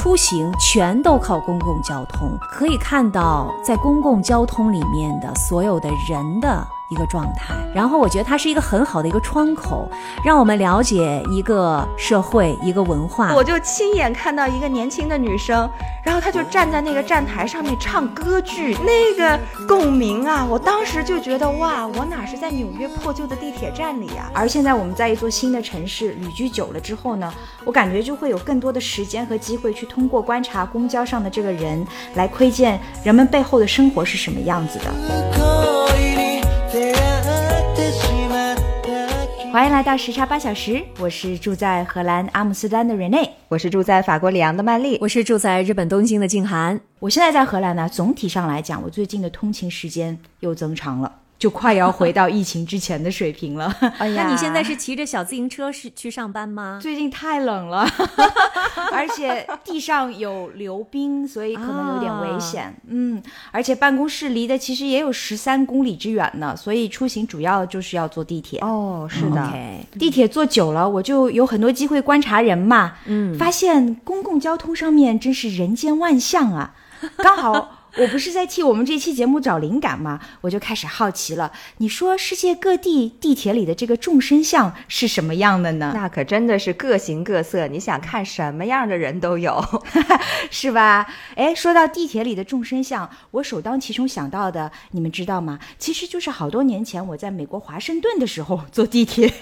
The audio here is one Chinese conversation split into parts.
出行全都靠公共交通，可以看到在公共交通里面的所有的人的。一个状态，然后我觉得它是一个很好的一个窗口，让我们了解一个社会、一个文化。我就亲眼看到一个年轻的女生，然后她就站在那个站台上面唱歌剧，那个共鸣啊！我当时就觉得哇，我哪是在纽约破旧的地铁站里呀？而现在我们在一座新的城市旅居久了之后呢，我感觉就会有更多的时间和机会去通过观察公交上的这个人，来窥见人们背后的生活是什么样子的。欢迎来到时差八小时，我是住在荷兰阿姆斯特丹的 Rene，我是住在法国里昂的曼丽，我是住在日本东京的静涵。我现在在荷兰呢，总体上来讲，我最近的通勤时间又增长了。就快要回到疫情之前的水平了。哎呀，那你现在是骑着小自行车是去上班吗？最近太冷了，而且地上有溜冰，所以可能有点危险。嗯，而且办公室离的其实也有十三公里之远呢，所以出行主要就是要坐地铁。哦，是的，地铁坐久了，我就有很多机会观察人嘛。嗯，发现公共交通上面真是人间万象啊，刚好。我不是在替我们这期节目找灵感吗？我就开始好奇了。你说世界各地地铁里的这个众生相是什么样的呢？那可真的是各形各色，你想看什么样的人都有，是吧？哎，说到地铁里的众生相，我首当其冲想到的，你们知道吗？其实就是好多年前我在美国华盛顿的时候坐地铁。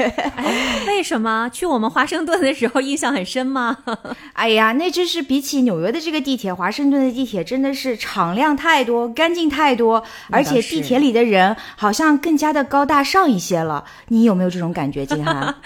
为什么去我们华盛顿的时候印象很深吗？哎呀，那真是比起纽约的这个地铁，华盛顿的地铁真的是长。量太多，干净太多，而且地铁里的人好像更加的高大上一些了。你有没有这种感觉，金涵？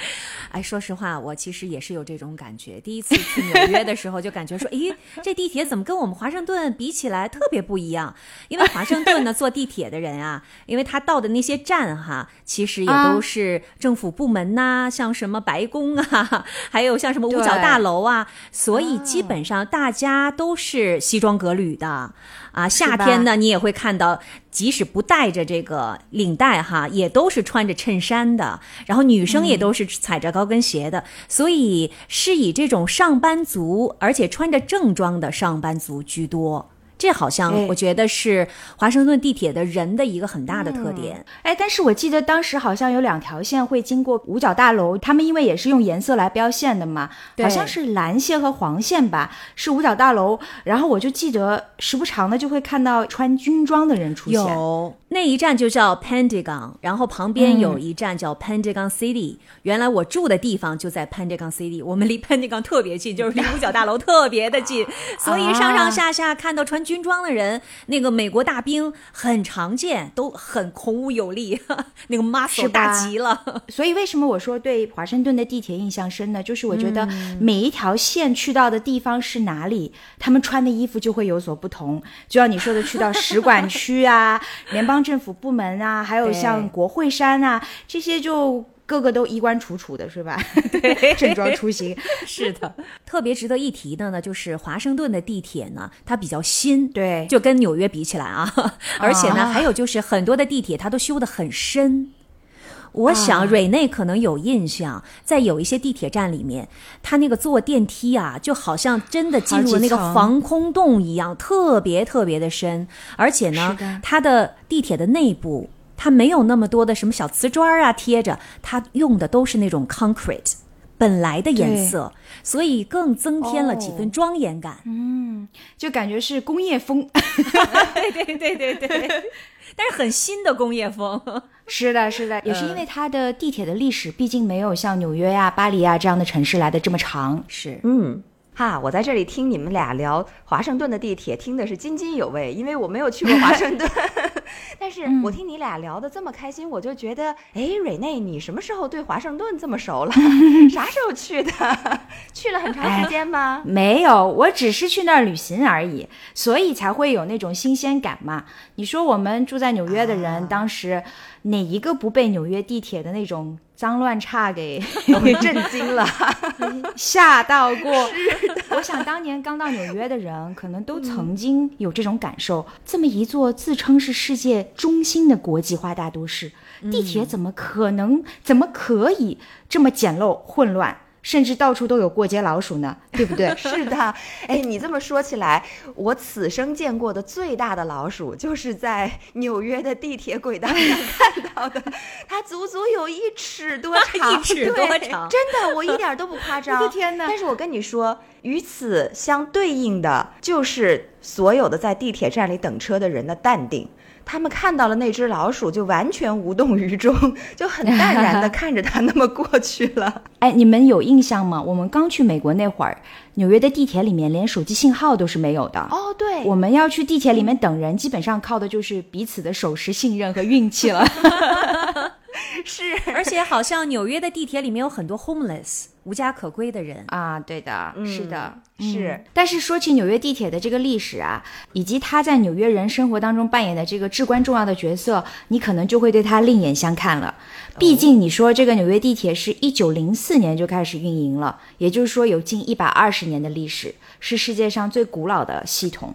哎，说实话，我其实也是有这种感觉。第一次去纽约的时候，就感觉说，诶，这地铁怎么跟我们华盛顿比起来特别不一样？因为华盛顿呢，坐地铁的人啊，因为他到的那些站哈，其实也都是政府部门呐，像什么白宫啊，还有像什么五角大楼啊，所以基本上大家都是西装革履的啊。夏天呢，你也会看到。即使不带着这个领带哈，也都是穿着衬衫的，然后女生也都是踩着高跟鞋的，所以是以这种上班族，而且穿着正装的上班族居多。这好像我觉得是华盛顿地铁的人的一个很大的特点。哎，但是我记得当时好像有两条线会经过五角大楼，他们因为也是用颜色来标线的嘛，好像是蓝线和黄线吧，是五角大楼。然后我就记得时不常的就会看到穿军装的人出现。有那一站就叫 Pentagon，然后旁边有一站叫 Pentagon City。原来我住的地方就在 Pentagon City，我们离 Pentagon 特别近，就是离五角大楼特别的近，所以上上下下看到穿军。军装的人，那个美国大兵很常见，都很孔武有力，那个 muscle 大极了。所以为什么我说对华盛顿的地铁印象深呢？就是我觉得每一条线去到的地方是哪里，他们穿的衣服就会有所不同。就像你说的，去到使馆区啊、联邦政府部门啊，还有像国会山啊这些就。个个都衣冠楚楚的，是吧？正 装出行，是的。特别值得一提的呢，就是华盛顿的地铁呢，它比较新，对，就跟纽约比起来啊。而且呢，还有就是很多的地铁它都修得很深。我想瑞内可能有印象，在有一些地铁站里面，他那个坐电梯啊，就好像真的进入了那个防空洞一样，特别特别的深。而且呢，它的地铁的内部。它没有那么多的什么小瓷砖啊贴着，它用的都是那种 concrete 本来的颜色，所以更增添了几分庄严感。嗯，就感觉是工业风。对对对对对，但是很新的工业风。是的，是的，也是因为它的地铁的历史，毕竟没有像纽约呀、巴黎啊这样的城市来的这么长。是，嗯。哈，我在这里听你们俩聊华盛顿的地铁，听的是津津有味，因为我没有去过华盛顿。但是我听你俩聊得这么开心，我就觉得，哎，蕊内，你什么时候对华盛顿这么熟了？啥时候去的？去了很长时间吗？没有，我只是去那儿旅行而已，所以才会有那种新鲜感嘛。你说我们住在纽约的人，当时哪一个不被纽约地铁的那种脏乱差给给 震惊了？吓到过。我想当年刚到纽约的人，可能都曾经有这种感受。这么一座自称是世界中心的国际化大都市，地铁怎么可能、怎么可以这么简陋混乱？甚至到处都有过街老鼠呢，对不对？是的，哎，你这么说起来，我此生见过的最大的老鼠，就是在纽约的地铁轨道上看到的，它足足有一尺多长，一尺多长，真的，我一点都不夸张。我 的天哪！但是我跟你说，与此相对应的，就是所有的在地铁站里等车的人的淡定。他们看到了那只老鼠，就完全无动于衷，就很淡然的看着它那么过去了。哎，你们有印象吗？我们刚去美国那会儿，纽约的地铁里面连手机信号都是没有的。哦，对，我们要去地铁里面等人，基本上靠的就是彼此的守时、信任和运气了。是，而且好像纽约的地铁里面有很多 homeless 无家可归的人啊，对的，是的，是。但是说起纽约地铁的这个历史啊，以及它在纽约人生活当中扮演的这个至关重要的角色，你可能就会对它另眼相看了。毕竟你说这个纽约地铁是一九零四年就开始运营了，也就是说有近一百二十年的历史，是世界上最古老的系统。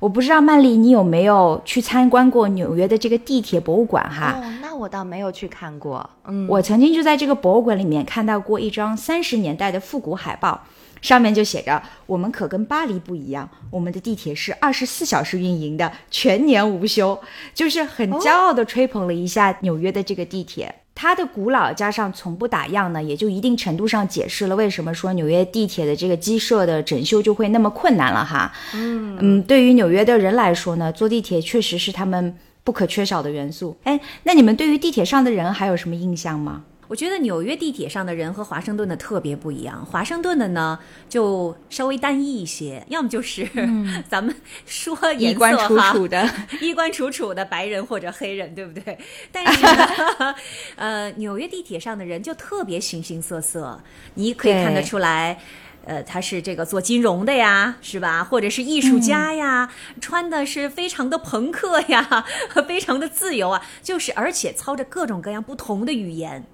我不知道曼丽，你有没有去参观过纽约的这个地铁博物馆？哈，哦，那我倒没有去看过。嗯，我曾经就在这个博物馆里面看到过一张三十年代的复古海报，上面就写着：“我们可跟巴黎不一样，我们的地铁是二十四小时运营的，全年无休。”就是很骄傲的吹捧了一下纽约的这个地铁。它的古老加上从不打烊呢，也就一定程度上解释了为什么说纽约地铁的这个机设的整修就会那么困难了哈。嗯嗯，对于纽约的人来说呢，坐地铁确实是他们不可缺少的元素。哎，那你们对于地铁上的人还有什么印象吗？我觉得纽约地铁上的人和华盛顿的特别不一样。华盛顿的呢，就稍微单一一些，要么就是 咱们说衣冠楚楚的，衣冠楚楚的白人或者黑人，对不对？但是，呢，呃，纽约地铁上的人就特别形形色色，你可以看得出来，呃，他是这个做金融的呀，是吧？或者是艺术家呀，穿的是非常的朋克呀，非常的自由啊，就是而且操着各种各样不同的语言。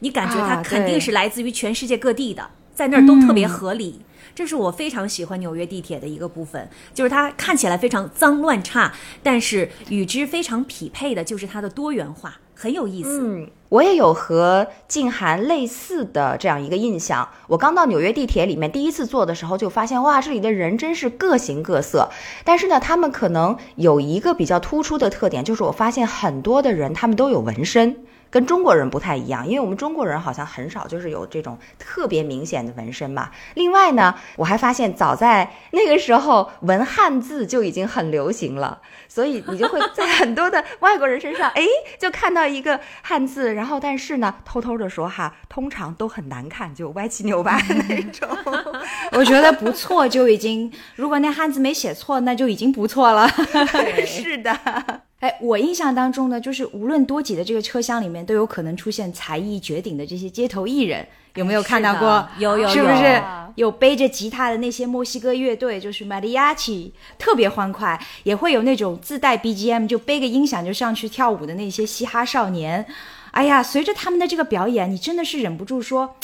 你感觉它肯定是来自于全世界各地的，在那儿都特别合理。这是我非常喜欢纽约地铁的一个部分，就是它看起来非常脏乱差，但是与之非常匹配的就是它的多元化，很有意思。嗯，我也有和静涵类似的这样一个印象。我刚到纽约地铁里面第一次坐的时候，就发现哇，这里的人真是各形各色。但是呢，他们可能有一个比较突出的特点，就是我发现很多的人他们都有纹身。跟中国人不太一样，因为我们中国人好像很少就是有这种特别明显的纹身嘛。另外呢，我还发现早在那个时候纹汉字就已经很流行了，所以你就会在很多的外国人身上，哎，就看到一个汉字，然后但是呢，偷偷的说哈，通常都很难看，就歪七扭八的那种。我觉得不错就已经，如果那汉字没写错，那就已经不错了。是的。哎，我印象当中呢，就是无论多挤的这个车厢里面，都有可能出现才艺绝顶的这些街头艺人，有没有看到过？有有有，是不是有背着吉他的那些墨西哥乐队，就是 mariachi，特别欢快，也会有那种自带 BGM 就背个音响就上去跳舞的那些嘻哈少年。哎呀，随着他们的这个表演，你真的是忍不住说。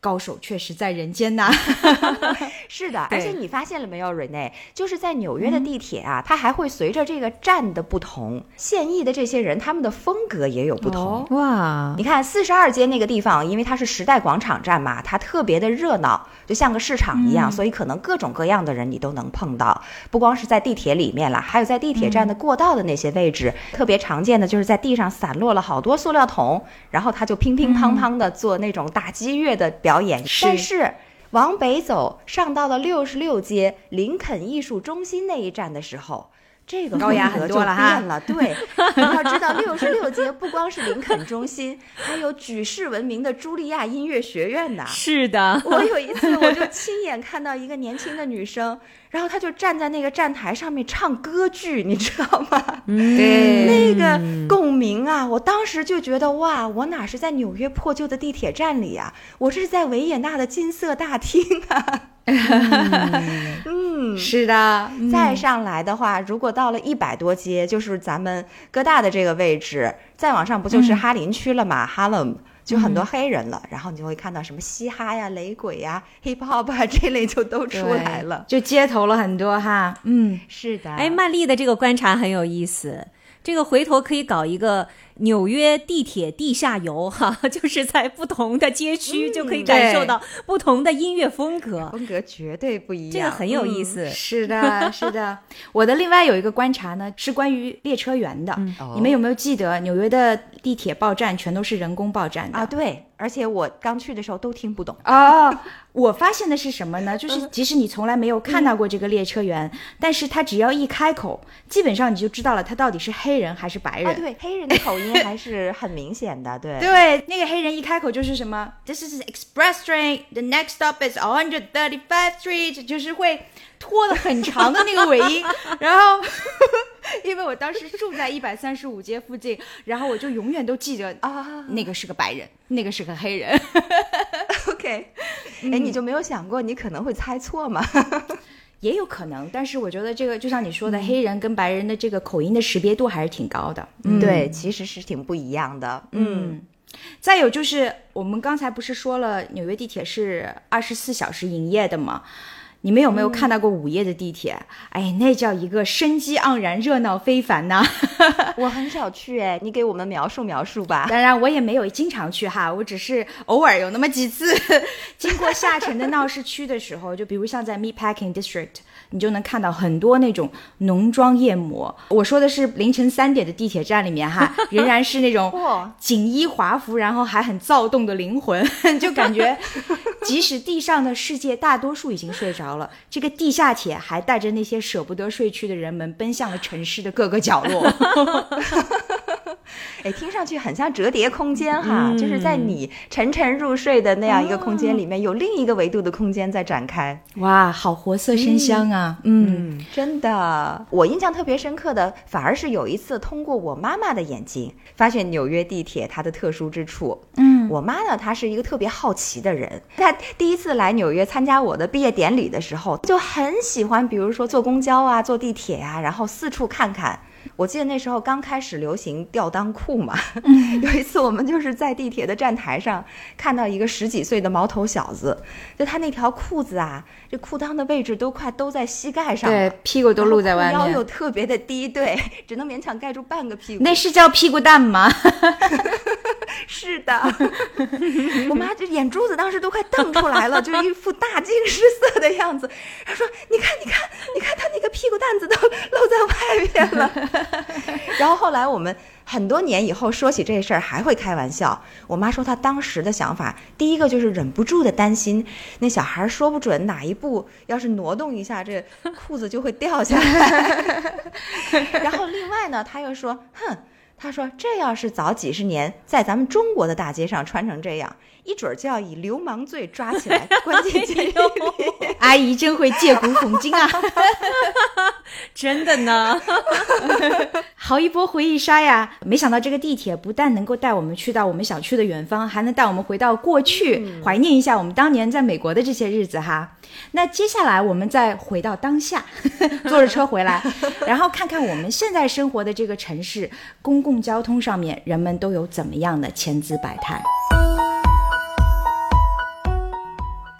高手确实在人间呐，是的，而且你发现了没有，Rene，就是在纽约的地铁啊，它还会随着这个站的不同，现役的这些人他们的风格也有不同。哇，你看四十二街那个地方，因为它是时代广场站嘛，它特别的热闹，就像个市场一样，所以可能各种各样的人你都能碰到。不光是在地铁里面了，还有在地铁站的过道的那些位置，特别常见的就是在地上散落了好多塑料桶，然后他就乒乒乓乓的做那种打击乐的。表演，但是往北走上到了六十六街林肯艺术中心那一站的时候，这个高雅风格就很多了哈变了。对，你要知道，六十六街不光是林肯中心，还有举世闻名的茱莉亚音乐学院呢。是的，我有一次，我就亲眼看到一个年轻的女生，然后他就站在那个站台上面唱歌剧，你知道吗？对，那个共鸣啊，我当时就觉得哇，我哪是在纽约破旧的地铁站里啊，我这是在维也纳的金色大厅啊。嗯，是的，嗯再上来的话，如果到了一百多街，就是咱们哥大的这个位置，再往上不就是哈林区了嘛？哈勒姆就很多黑人了，然后你就会看到什么嘻哈呀、雷鬼呀、hip hop 啊这类就都出来了。就街头了很多哈，嗯，是的，哎，曼丽的这个观察很有意思，这个回头可以搞一个纽约地铁地下游哈，就是在不同的街区就可以感受到不同的音乐风格，风格绝对不一样，这个很有意嗯。思。是的，是的。我的另外有一个观察呢，是关于列车员的。哦你们有没有记得纽约的地铁报站全都是人工报站的啊，对，而且我刚去的时候都听不懂。哦，我发现的是什么呢？就是即使你从来没有看到过这个列车员，但是他只要一开口，基本上你就知道了他到底是黑人还是白人。啊，对，黑人的口音 还是很明显的，对。对，那个黑人一开口就是什么，This is Express train. The next stop is 135 Street，就是会拖的很长的那个尾音。然后，因为我当时住在一百三十五街附近，然后我就永远都记得啊那个是个白人，那个是个黑人。OK，哎，你就没有想过你可能会猜错吗？也有可能，但是我觉得这个就像你说的，黑人跟白人的这个口音的识别度还是挺高的。嗯，对，其实是挺不一样的。嗯，再有就是我们刚才不是说了纽约地铁是二十四小时营业的吗？你们有没有看到过午夜的地铁？哎，那叫一个生机盎然、热闹非凡呐！我很少去，哎，你给我们描述描述吧。当然，我也没有经常去哈，我只是偶尔有那么几次 经过下沉的闹市区的时候，就比如像在 Meatpacking District，你就能看到很多那种浓妆艳抹。我说的是凌晨三点的地铁站里面哈，仍然是那种锦衣华服，然后还很躁动的灵魂，就感觉即使地上的世界大多数已经睡着了，这个地下铁还带着那些舍不得睡去的人们奔向了城市的各个角落。哎，听上去很像折叠空间哈，就是在你沉沉入睡的那样一个空间里面，有另一个维度的空间在展开。哇，好活色生香啊！嗯嗯，真的，我印象特别深刻的，反而是有一次通过我妈妈的眼睛，发现纽约地铁它的特殊之处。嗯，我妈呢，她是一个特别好奇的人。她第一次来纽约参加我的毕业典礼的时候，就很喜欢，比如说坐公交啊、坐地铁啊，然后四处看看。我记得那时候刚开始流行吊裆裤嘛，有一次我们就是在地铁的站台上看到一个十几岁的毛头小子，就他那条裤子啊，这裤裆的位置都快都在膝盖上了，对，屁股都露在外面腰又，特别的低，对，只能勉强盖住半个屁股。那是叫屁股蛋吗？是的，我妈这眼珠子当时都快瞪出来了，就一副大惊失色的样子。她说：“你看，你看，你看，他那个屁股蛋子都露在外面了。”然后后来我们很多年以后说起这事儿，还会开玩笑。我妈说她当时的想法，第一个就是忍不住的担心那小孩说不准哪一步要是挪动一下，这裤子就会掉下来。然后另外呢，她又说：“哼。”他说：“这要是早几十年在咱们中国的大街上穿成这样，一准儿就要以流氓罪抓起来 关进监狱里。阿姨真会借古讽今啊，真的呢，好一波回忆杀呀！没想到这个地铁不但能够带我们去到我们想去的远方，还能带我们回到过去，怀念一下我们当年在美国的这些日子哈。那接下来我们再回到当下，坐着车回来，然后看看我们现在生活的这个城市，公共交通上面人们都有怎么样的千姿百态。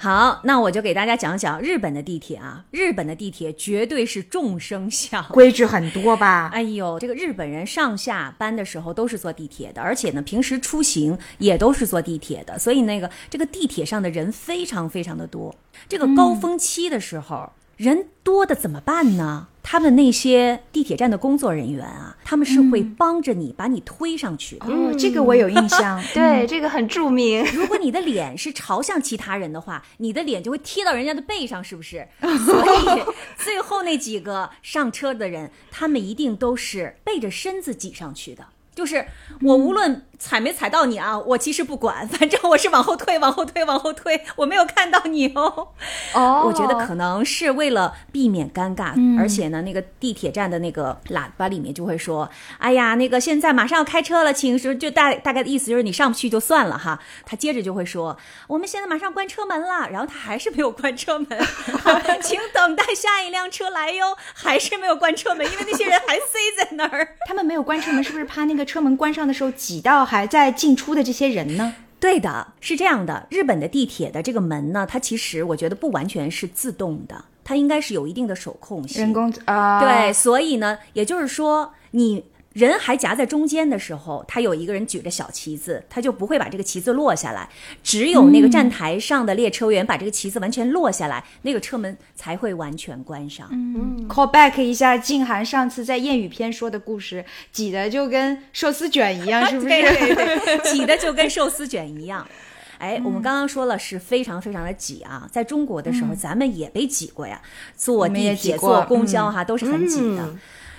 好，那我就给大家讲讲日本的地铁啊。日本的地铁绝对是众生相。规矩很多吧？哎呦，这个日本人上下班的时候都是坐地铁的，而且呢，平时出行也都是坐地铁的，所以那个这个地铁上的人非常非常的多。这个高峰期的时候。人多的怎么办呢？他们那些地铁站的工作人员啊，他们是会帮着你把你推上去的。哦，这个我有印象。对，这个很著名。如果你的脸是朝向其他人的话，你的脸就会贴到人家的背上，是不是？所以最后那几个上车的人，他们一定都是背着身子挤上去的。就是我无论踩没踩到你啊，我其实不管，反正我是往后退，往后退，往后退，我没有看到你哦。哦我觉得可能是为了避免尴尬，而且呢，那个地铁站的那个喇叭里面就会说：“哎呀，那个现在马上要开车了，请说就大大概的意思就是你上不去就算了哈。”他接着就会说：“我们现在马上关车门了。”然后他还是没有关车门，请等待下一辆车来哟，还是没有关车门，因为那些人还塞在那儿。他们没有关车门，是不是怕那个车门关上的时候挤到还在进出的这些人呢？对的，是这样的。日本的地铁的这个门呢，它其实我觉得不完全是自动的，它应该是有一定的手控性。人工啊，对，所以呢，也就是说，你人还夹在中间的时候，他有一个人举着小旗子，他就不会把这个旗子落下来。只有那个站台上的列车员把这个旗子完全落下来，那个车门才会完全关上。嗯，call back 一下静涵上次在谚语篇说的故事，挤的就跟寿司卷一样，是不是？对 对对，挤的就跟寿司卷一样。哎，我们刚刚说了是非常非常的挤啊，在中国的时候，咱们也被挤过呀，坐地铁、挤坐公交哈，都是很挤的。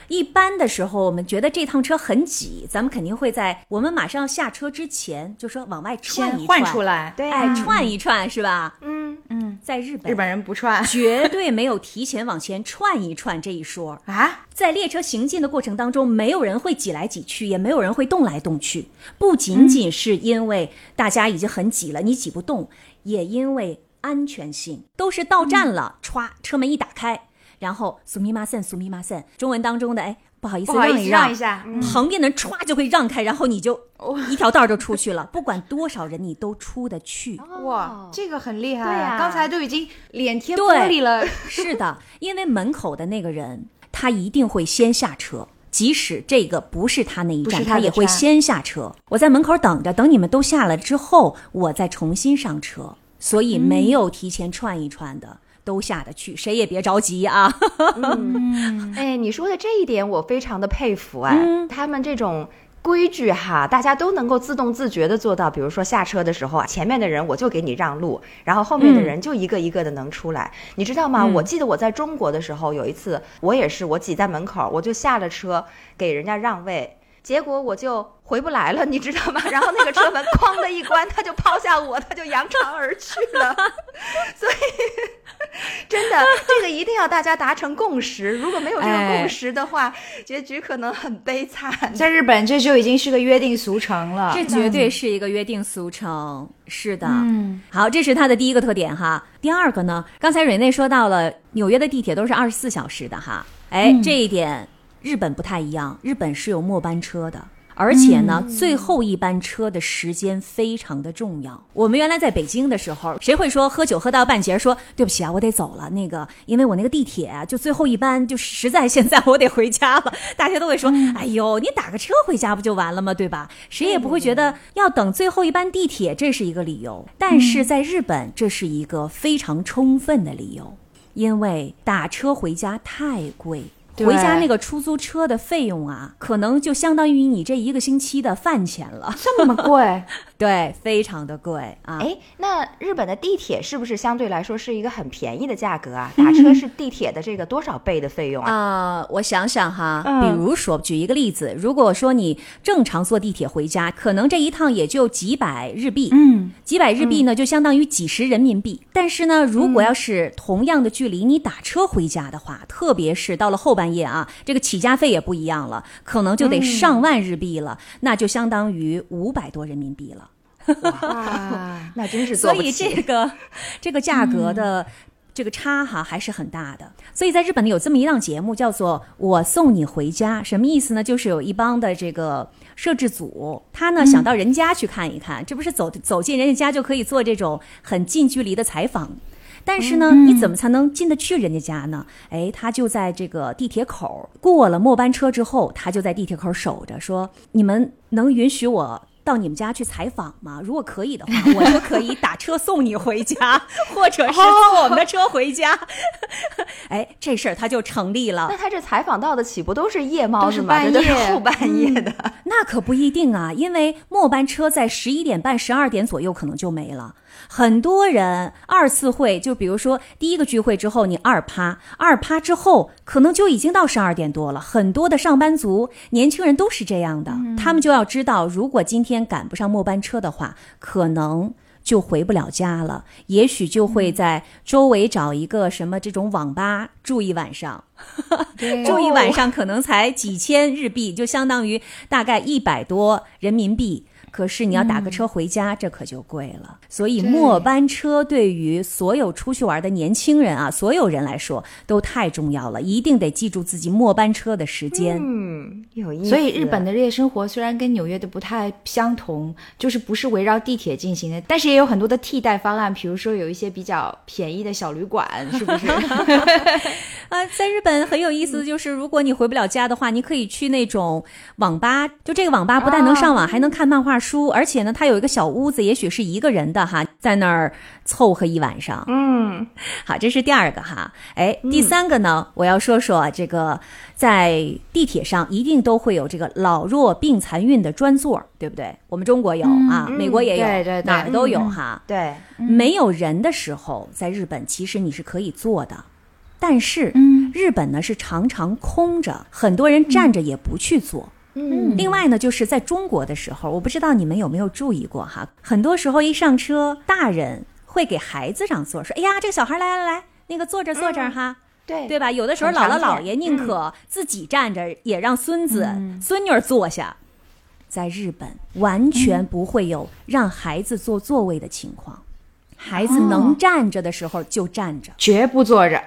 嗯一般的时候，我们觉得这趟车很挤，咱们肯定会在我们马上要下车之前，就说往外串一串换出。来。对哎，啊串一串是吧？嗯，嗯，在日本，日本人不串绝对没有提前往前串一串这一说。啊，在列车行进的过程当中，没有人会挤来挤去，也没有人会动来动去。不仅仅是因为大家已经很挤了，你挤不动，也因为安全性。都是到站了，歘、车门一打开，然后苏密马森，苏密马森，中文当中的哎，不好意思，让一让让一下嗯旁边的人歘就会让开，然后你就 一条道就出去了。不管多少人，你都出得去。哇，这个很厉害。对呀刚才都已经脸贴对玻璃了。是的，因为门口的那个人，他一定会先下车。即使这个不是他那一站，他他也会先下车。我在门口等着，等你们都下了之后，我再重新上车。所以没有提前串一串的，都下得去，谁也别着急啊。哎，你说的这一点我非常的佩服哎，嗯他们这种。规矩哈，大家都能够自动自觉的做到。比如说下车的时候啊，前面的人我就给你让路，然后后面的人就一个一个的能出来。你知道吗？我记得我在中国的时候，有一次我也是，我挤在门口，我就下了车给人家让位，结果我就回不来了，你知道吗？然后那个车门哐的一关，他就抛下我，他就扬长而去了。所以真的，这个一定要大家达成共识。如果没有这个哎共识的话，结局可能很悲惨。在日本，这就已经是个约定俗成了。这绝对是一个约定俗成。是的，嗯，好，这是它的第一个特点哈。第二个呢，刚才蕊内说到了纽约的地铁都是二十四小时的哈，哎，这一点日本不太一样，日本是有末班车的。而且呢，最后一班车的时间非常的重要。我们原来在北京的时候，谁会说喝酒喝到半截说对不起啊，我得走了？那个，因为我那个地铁啊，就最后一班，就实在现在我得回家了。大家都会说，哎呦，你打个车回家不就完了吗？对吧？谁也不会觉得要等最后一班地铁，这是一个理由。但是在日本，这是一个非常充分的理由，因为打车回家太贵。对回家那个出租车的费用啊，可能就相当于你这一个星期的饭钱了。这么贵，对，非常的贵啊。哎，那日本的地铁是不是相对来说是一个很便宜的价格啊？打车是地铁的这个多少倍的费用啊？啊、我想想哈，嗯比如说举一个例子，如果说你正常坐地铁回家，可能这一趟也就几百日币，嗯，几百日币呢，就相当于几十人民币。但是呢，如果要是同样的距离，你打车回家的话，特别是到了后半夜啊，这个起价费也不一样了，可能就得上万日币了，那就相当于五百多人民币了。哇，那真是所以。这个这个价格的。这个差哈还是很大的，所以在日本呢有这么一档节目叫做“我送你回家”，什么意思呢？就是有一帮的这个摄制组，他呢想到人家去看一看，这不是走走进人家家就可以做这种很近距离的采访。但是呢，你怎么才能进得去人家家呢？哎，他就在这个地铁口过了末班车之后，他就在地铁口守着，说：“你们能允许我到你们家去采访吗？如果可以的话，我就可以打车送你回家，或者是坐我们的车回家。哎，这事儿他就成立了那。他这采访到的岂不都是夜猫子吗？都是半夜后半夜的。那可不一定啊，因为末班车在十一点半、十二点左右可能就没了。很多人二次会，就比如说第一个聚会之后，你二趴，二趴之后可能就已经到十二点多了。很多的上班族、年轻人都是这样的，他们就要知道，如果今天赶不上末班车的话，可能。就回不了家了，也许就会在周围找一个什么这种网吧住一晚上，住一晚上可能才几千日币，就相当于大概一百多人民币。可是你要打个车回家，这可就贵了。所以末班车对于所有出去玩的年轻人啊，所有人来说都太重要了，一定得记住自己末班车的时间。嗯，有意思。所以日本的夜生活虽然跟纽约的不太相同，就是不是围绕地铁进行的，但是也有很多的替代方案，比如说有一些比较便宜的小旅馆，是不是？啊，在日本很有意思的就是，如果你回不了家的话，你可以去那种网吧。就这个网吧不但能上网，还能看漫画书，而且呢，它有一个小屋子，也许是一个人的哈，在那儿凑合一晚上。嗯，好，这是第二个哈。哎，第三个呢，我要说说这个，在地铁上一定都会有这个老弱病残孕的专座，对不对？我们中国有、啊，嗯美国也有，对对对哪儿都有哈。对，没有人的时候，在日本其实你是可以坐的，但是，嗯日本呢是常常空着，很多人站着也不去坐。嗯，另外呢，就是在中国的时候，我不知道你们有没有注意过哈，很多时候一上车，大人会给孩子让座，说：“哎呀，这个小孩来来来，那个坐这坐这儿哈。对对吧？有的时候姥姥姥爷宁可自己站着，也让孙子、孙女坐下。在日本，完全不会有让孩子坐座位的情况，孩子能站着的时候就站着，绝不坐着。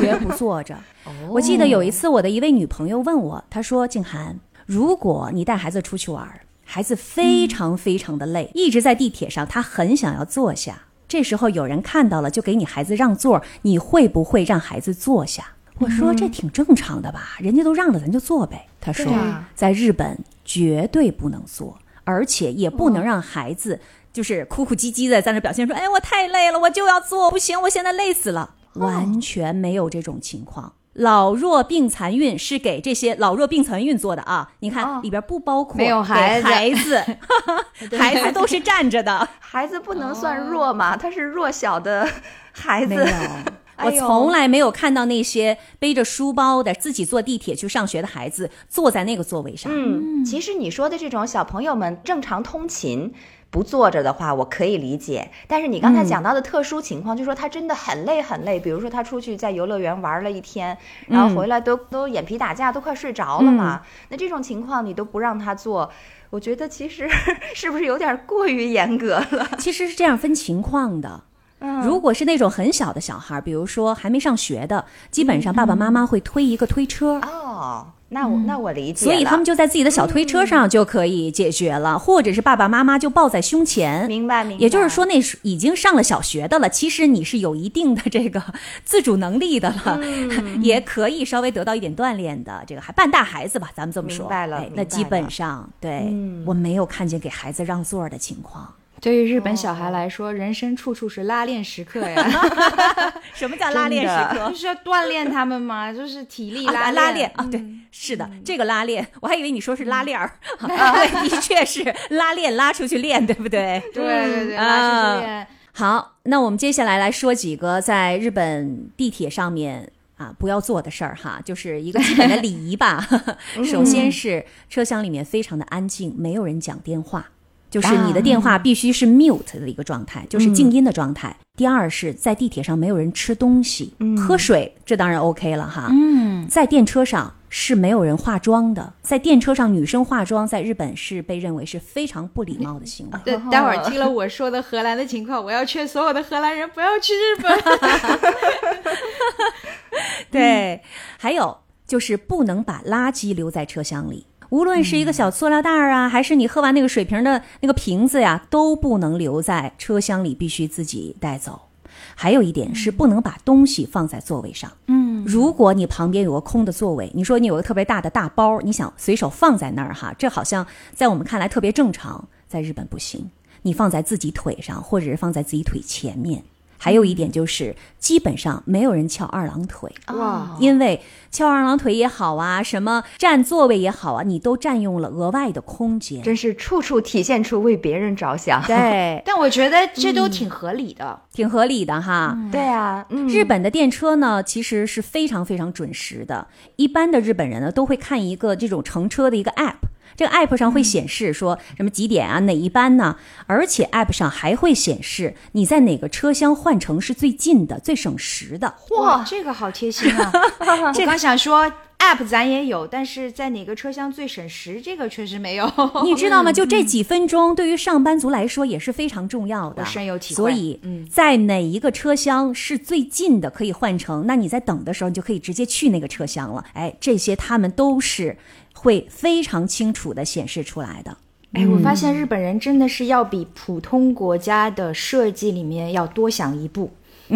绝不坐着。我记得有一次，我的一位女朋友问我，她说：“静涵，如果你带孩子出去玩儿，孩子非常非常的累，一直在地铁上，他很想要坐下。这时候有人看到了，就给你孩子让座，你会不会让孩子坐下？”我说：“这挺正常的吧，人家都让了，咱就坐呗。”他说啊：“在日本绝对不能坐，而且也不能让孩子就是哭哭唧唧的在那表现说：‘哎，我太累了，我就要坐，不行，我现在累死了。’完全没有这种情况。老弱病残孕是给这些老弱病残孕做的啊！你看哦。里边不包括没有给孩子。孩子，孩子都是站着的，孩子不能算弱嘛，他是弱小的孩子。我从来没有看到那些背着书包的、自己坐地铁去上学的孩子坐在那个座位上。嗯，其实你说的这种小朋友们正常通勤不坐着的话，我可以理解。但是你刚才讲到的特殊情况，就说他真的很累很累，比如说他出去在游乐园玩了一天，然后回来都、都眼皮打架，都快睡着了嘛。那这种情况你都不让他坐，我觉得其实 是不是有点过于严格了？其实是这样分情况的。嗯如果是那种很小的小孩，比如说还没上学的，基本上爸爸妈妈会推一个推车，哦，那我、那我理解所以他们就在自己的小推车上就可以解决了，或者是爸爸妈妈就抱在胸前。明白明白。也就是说，那是已经上了小学的了，其实你是有一定的这个 自主能力的了，嗯 也可以稍微得到一点锻炼的。这个还半大孩子吧，咱们这么说。明白了那基本上对、嗯我没有看见给孩子让座的情况。对于日本小孩来说，人生处处是拉练时刻呀，什么叫拉练时刻就？是要锻炼他们嘛，就是体力啊拉拉练啊，嗯对，是的，这个拉练，我还以为你说是拉链儿，对，的确是拉链拉出去练，对不对？对对对，啊拉出去练。好，那我们接下来来说几个在日本地铁上面啊不要做的事儿哈，就是一个基本的礼仪吧。首先是车厢里面非常的安静，没有人讲电话。就是你的电话必须是 mute 的一个状态，就是静音的状态。第二是在地铁上没有人吃东西、喝水，这当然 OK 了哈。嗯，在电车上是没有人化妆的，在电车上女生化妆在日本是被认为是非非常不礼貌的行为。对，待会儿听了我说的荷兰的情况，我要劝所有的荷兰人不要去日本。对，还有就是不能把垃圾留在车厢里，无论是一个小塑料袋儿啊，还是你喝完那个水瓶的那个瓶子呀，都不能留在车厢里，必须自己带走。还有一点是不能把东西放在座位上。嗯，如果你旁边有个空的座位，你说你有个特别大的大包，你想随手放在那儿哈，这好像在我们看来特别正常，在日本不行，你放在自己腿上，或者是放在自己腿前面。还有一点就是，基本上没有人翘二郎腿，哇因为翘二郎腿也好啊，什么占座位也好啊，你都占用了额外的空间。真是处处体现出为别人着想。对，但我觉得这都挺合理的。挺合理的哈。对啊，嗯，日本的电车呢，其实是非常非常准时的。一般的日本人呢，都会看一个这种乘车的一个 app，这个 app 上会显示说什么几点啊，哪一班呢？而且 app 上还会显示你在哪个车厢换乘是最近的、最省时的。哇，这个好贴心啊！我刚想说 app 咱也有，但是在哪个车厢最省时，这个确实没有。你知道吗？就这几分钟，对于上班族来说也是非常重要的。我深有体会所以，在哪一个车厢是最近的可以换乘，那你在等的时候，你就可以直接去那个车厢了。哎，这些他们都是会非常清楚的显示出来的。哎，我发现日本人真的是要比普通国家的设计里面要多想一步，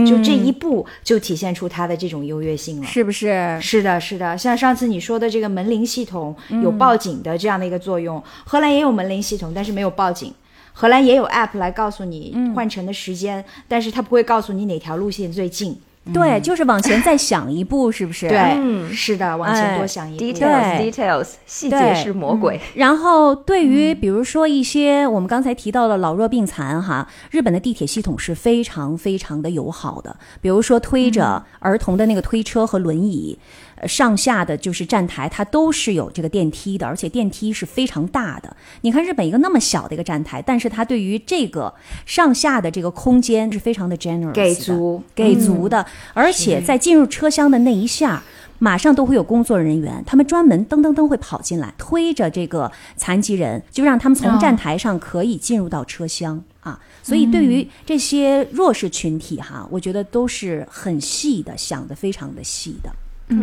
就这一步就体现出它的这种优越性了。是不是？是的，是的，像上次你说的这个门铃系统有报警的这样的一个作用，荷兰也有门铃系统，但是没有报警。荷兰也有 app 来告诉你换乘的时间，但是它不会告诉你哪条路线最近。对，就是往前再想一步，是不是？对，嗯是的，往前多想一步。details details 细节是魔鬼。然后，对于比如说一些我们刚才提到的老弱病残哈，日本的地铁系统是非常非常的友好的。比如说推着儿童的那个推车和轮椅，呃上下的就是站台，它都是有这个电梯的，而且电梯是非常大的。你看日本一个那么小的一个站台，但是它对于这个上下的这个空间是非常的 generous，给足给足的，而且在进入车厢的那一下。马上都会有工作人员，他们专门噔噔噔会跑进来，推着这个残疾人，就让他们从站台上可以进入到车厢、啊。所以对于这些弱势群体哈，我觉得都是很细的，想的非常的细的。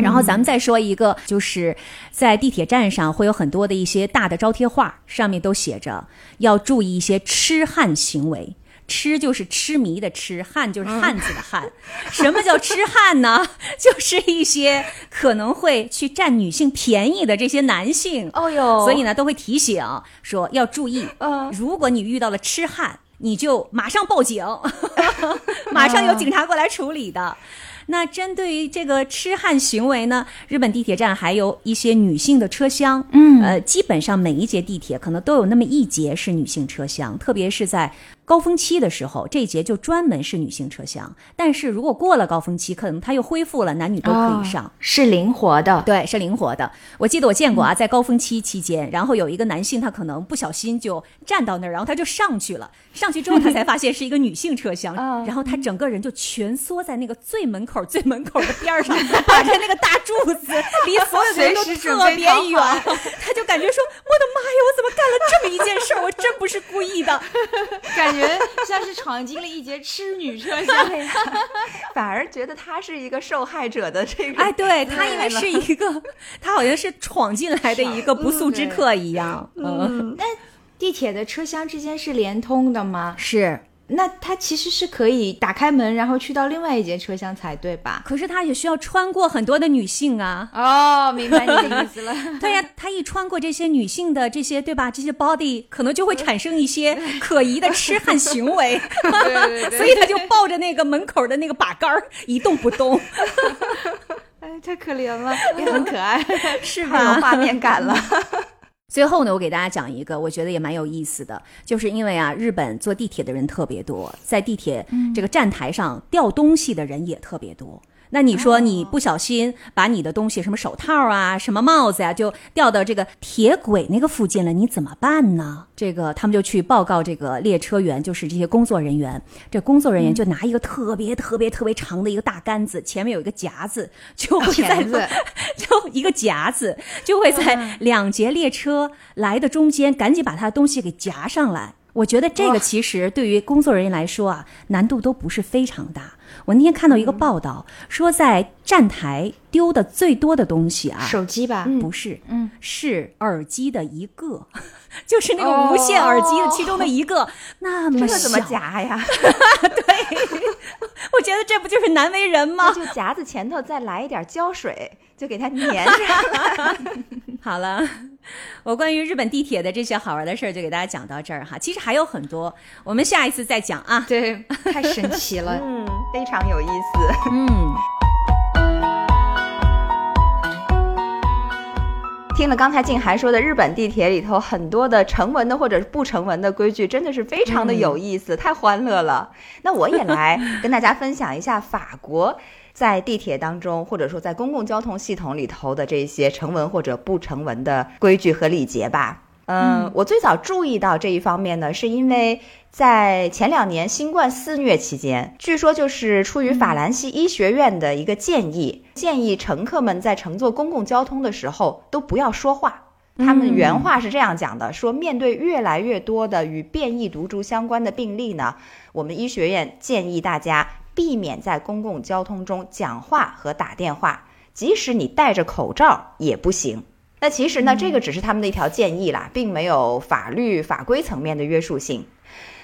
然后咱们再说一个，就是在地铁站上会有很多的一些大的招贴画，上面都写着要注意一些痴汉行为。痴就是痴迷的痴，汉就是汉子的汉。什么叫痴汉呢？就是一些可能会去占女性便宜的这些男性。哦哟所以呢，都会提醒说要注意。嗯如果你遇到了痴汉，你就马上报警，马上有警察过来处理的。那针对于这个痴汉行为呢，日本地铁站还有一些女性的车厢，嗯，呃，基本上每一节地铁可能都有那么一节是女性车厢，特别是在高峰期的时候，这一节就专门是女性车厢。但是如果过了高峰期，可能它又恢复了，男女都可以上。哦是灵活的。对，是灵活的。我记得我见过啊，在高峰期期间，然后有一个男性，他可能不小心就站到那儿，然后他就上去了。上去之后，他才发现是一个女性车厢，然后他整个人就蜷缩在那个最门口、最门口的边儿上，把着那个大柱子离所有的人都 特别远，他就感觉说：“我的妈呀，我怎么干了这么一件事儿？我真不是故意的。感 觉像是闯进了一节痴女车厢。反而觉得他是一个受害者的这”个，哎，对他因为是一个，他好像是闯进来的一个不速之客一样。嗯，地铁的车厢之间是连通的吗？是。那他其实是可以打开门，然后去到另外一节车厢才对吧？可是他也需要穿过很多的女性啊。哦，明白你的意思了。对呀，他一穿过这些女性的这些，对吧？这些 body 可能就会产生一些可疑的痴汉行为，对对对 所以他就抱着那个门口的那个把杆儿一动不动，哎，太可怜了，也很可爱。是太有画面感了。最后呢，我给大家讲一个，我觉得也蛮有意思的，就是因为啊，日本坐地铁的人特别多，在地铁这个站台上掉东西的人也特别多。那你说你不小心把你的东西，什么手套啊、什么帽子呀、就掉到这个铁轨那个附近了，你怎么办呢？这个他们就去报告这个列车员，就是这些工作人员。这工作人员就拿一个特别特别特别长的一个大杆子，前面有一个夹子，就会在 子就一个夹子，就会在两节列车来的中间，赶紧把他的东西给夹上来。我觉得这个其实对于工作人员来说啊，难度都不是非常大。我那天看到一个报道，说在站台丢的最多的东西啊，手机吧，不是，嗯，是耳机的一个，就是那个无线耳机的其中的一个，那么这个怎么小？夹呀？对我觉得这不就是难为人吗？就夹子前头再来一点胶水，就给它粘上。好了，我关于日本地铁的这些好玩的事儿就给大家讲到这儿哈。其实还有很多，我们下一次再讲啊。对，太神奇了。嗯，非常有意思。嗯，听了刚才静涵说的日本地铁里头很多的成文的或者是不成文的规矩，真的是非常的有意思，太欢乐了。那我也来跟大家分享一下法国在地铁当中，或者说在公共交通系统里头的这些成文或者不成文的规矩和礼节吧。嗯，我最早注意到这一方面呢，是因为在前两年新冠肆虐期间，据说就是出于法兰西医学院的一个建议，建议乘客们在乘坐公共交通的时候都不要说话。他们原话是这样讲的：说面对越来越多的与变异毒株相关的病例呢，我们医学院建议大家避免在公共交通中讲话和打电话，即使你戴着口罩也不行。那其实呢，这个只是他们的一条建议啦，并没有法律法规层面的约束性。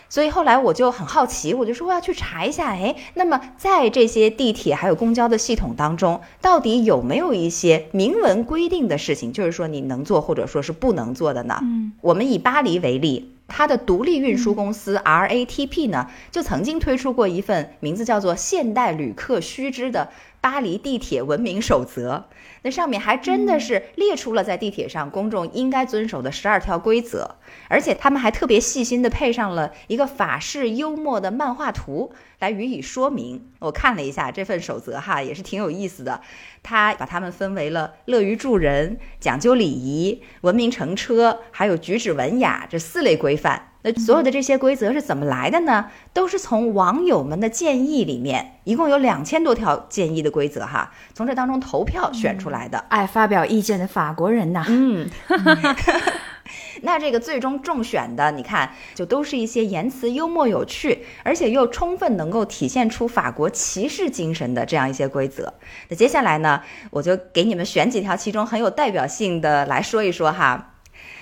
所以后来我就很好奇，我就说我要去查一下，哎，那么在这些地铁还有公交的系统当中，到底有没有一些明文规定的事情，就是说你能做或者说是不能做的呢？嗯，我们以巴黎为例，它的独立运输公司 RATP 呢，就曾经推出过一份名字叫做《现代旅客须知的巴黎地铁文明守则》。那上面还真的是列出了在地铁上公众应该遵守的十二条规则，而且他们还特别细心的配上了一个法式幽默的漫画图来予以说明。我看了一下这份守则哈，也是挺有意思的。他把它们分为了乐于助人、讲究礼仪、文明乘车，还有举止文雅这四类规范。那所有的这些规则是怎么来的呢？都是从网友们的建议里面，一共有两千多条建议的规则哈，从这当中投票选出来的。爱发表意见的法国人呐，嗯，那这个最终中选的，你看，就都是一些言辞幽默有趣，而且又充分能够体现出法国骑士精神的这样一些规则。那接下来呢，我就给你们选几条其中很有代表性的来说一说哈。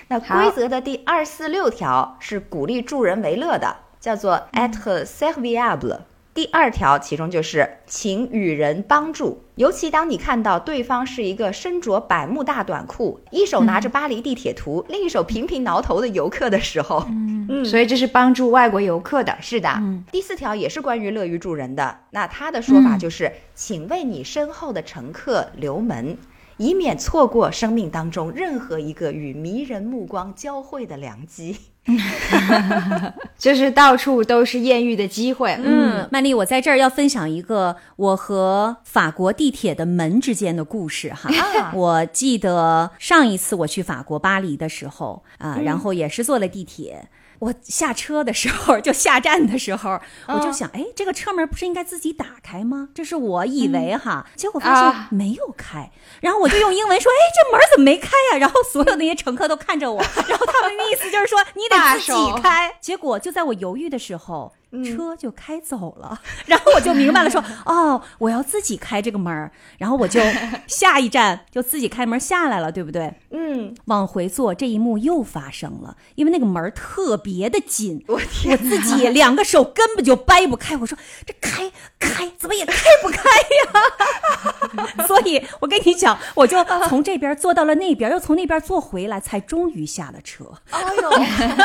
那规则的第二四六条是鼓励助人为乐的，叫做 être serviable。第二条其中就是请与人帮助，尤其当你看到对方是一个身着百慕大短裤，一手拿着巴黎地铁图，另一手频频挠头的游客的时候，嗯，嗯所以这是帮助外国游客的。是的。第四条也是关于乐于助人的，那他的说法就是，请为你身后的乘客留门。以免错过生命当中任何一个与迷人目光交汇的良机。就是到处都是艳遇的机会。嗯，曼丽，我在这儿要分享一个我和法国地铁的门之间的故事哈。我记得上一次我去法国巴黎的时候啊，然后也是坐了地铁。我下车的时候，就下站的时候，我就想，哎，这个车门不是应该自己打开吗？这是我以为哈，结果发现没有开。然后我就用英文说，哎，这门怎么没开呀？然后所有那些乘客都看着我，然后他们的意思就是说，你得自己开。结果就在我犹豫的时候。车就开走了，然后我就明白了，说哦，我要自己开这个门儿，然后我就下一站就自己开门下来了，对不对？嗯，往回坐，这一幕又发生了，因为那个门特别的紧，我天，我自己两个手根本就掰不开，我说这开开怎么也开不开呀？所以我跟你讲，我就从这边坐到了那边，又从那边坐回来，才终于下了车。哎呦，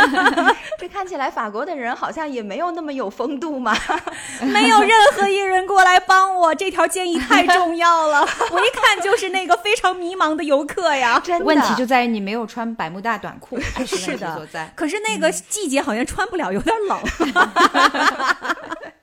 这看起来法国的人好像也没有那么有风度嘛。没有任何一人过来帮我，这条建议太重要了。我一看就是那个非常迷茫的游客呀。真的，问题就在于你没有穿百慕大短裤，这是问题所在。可是那个季节好像穿不了，有点冷。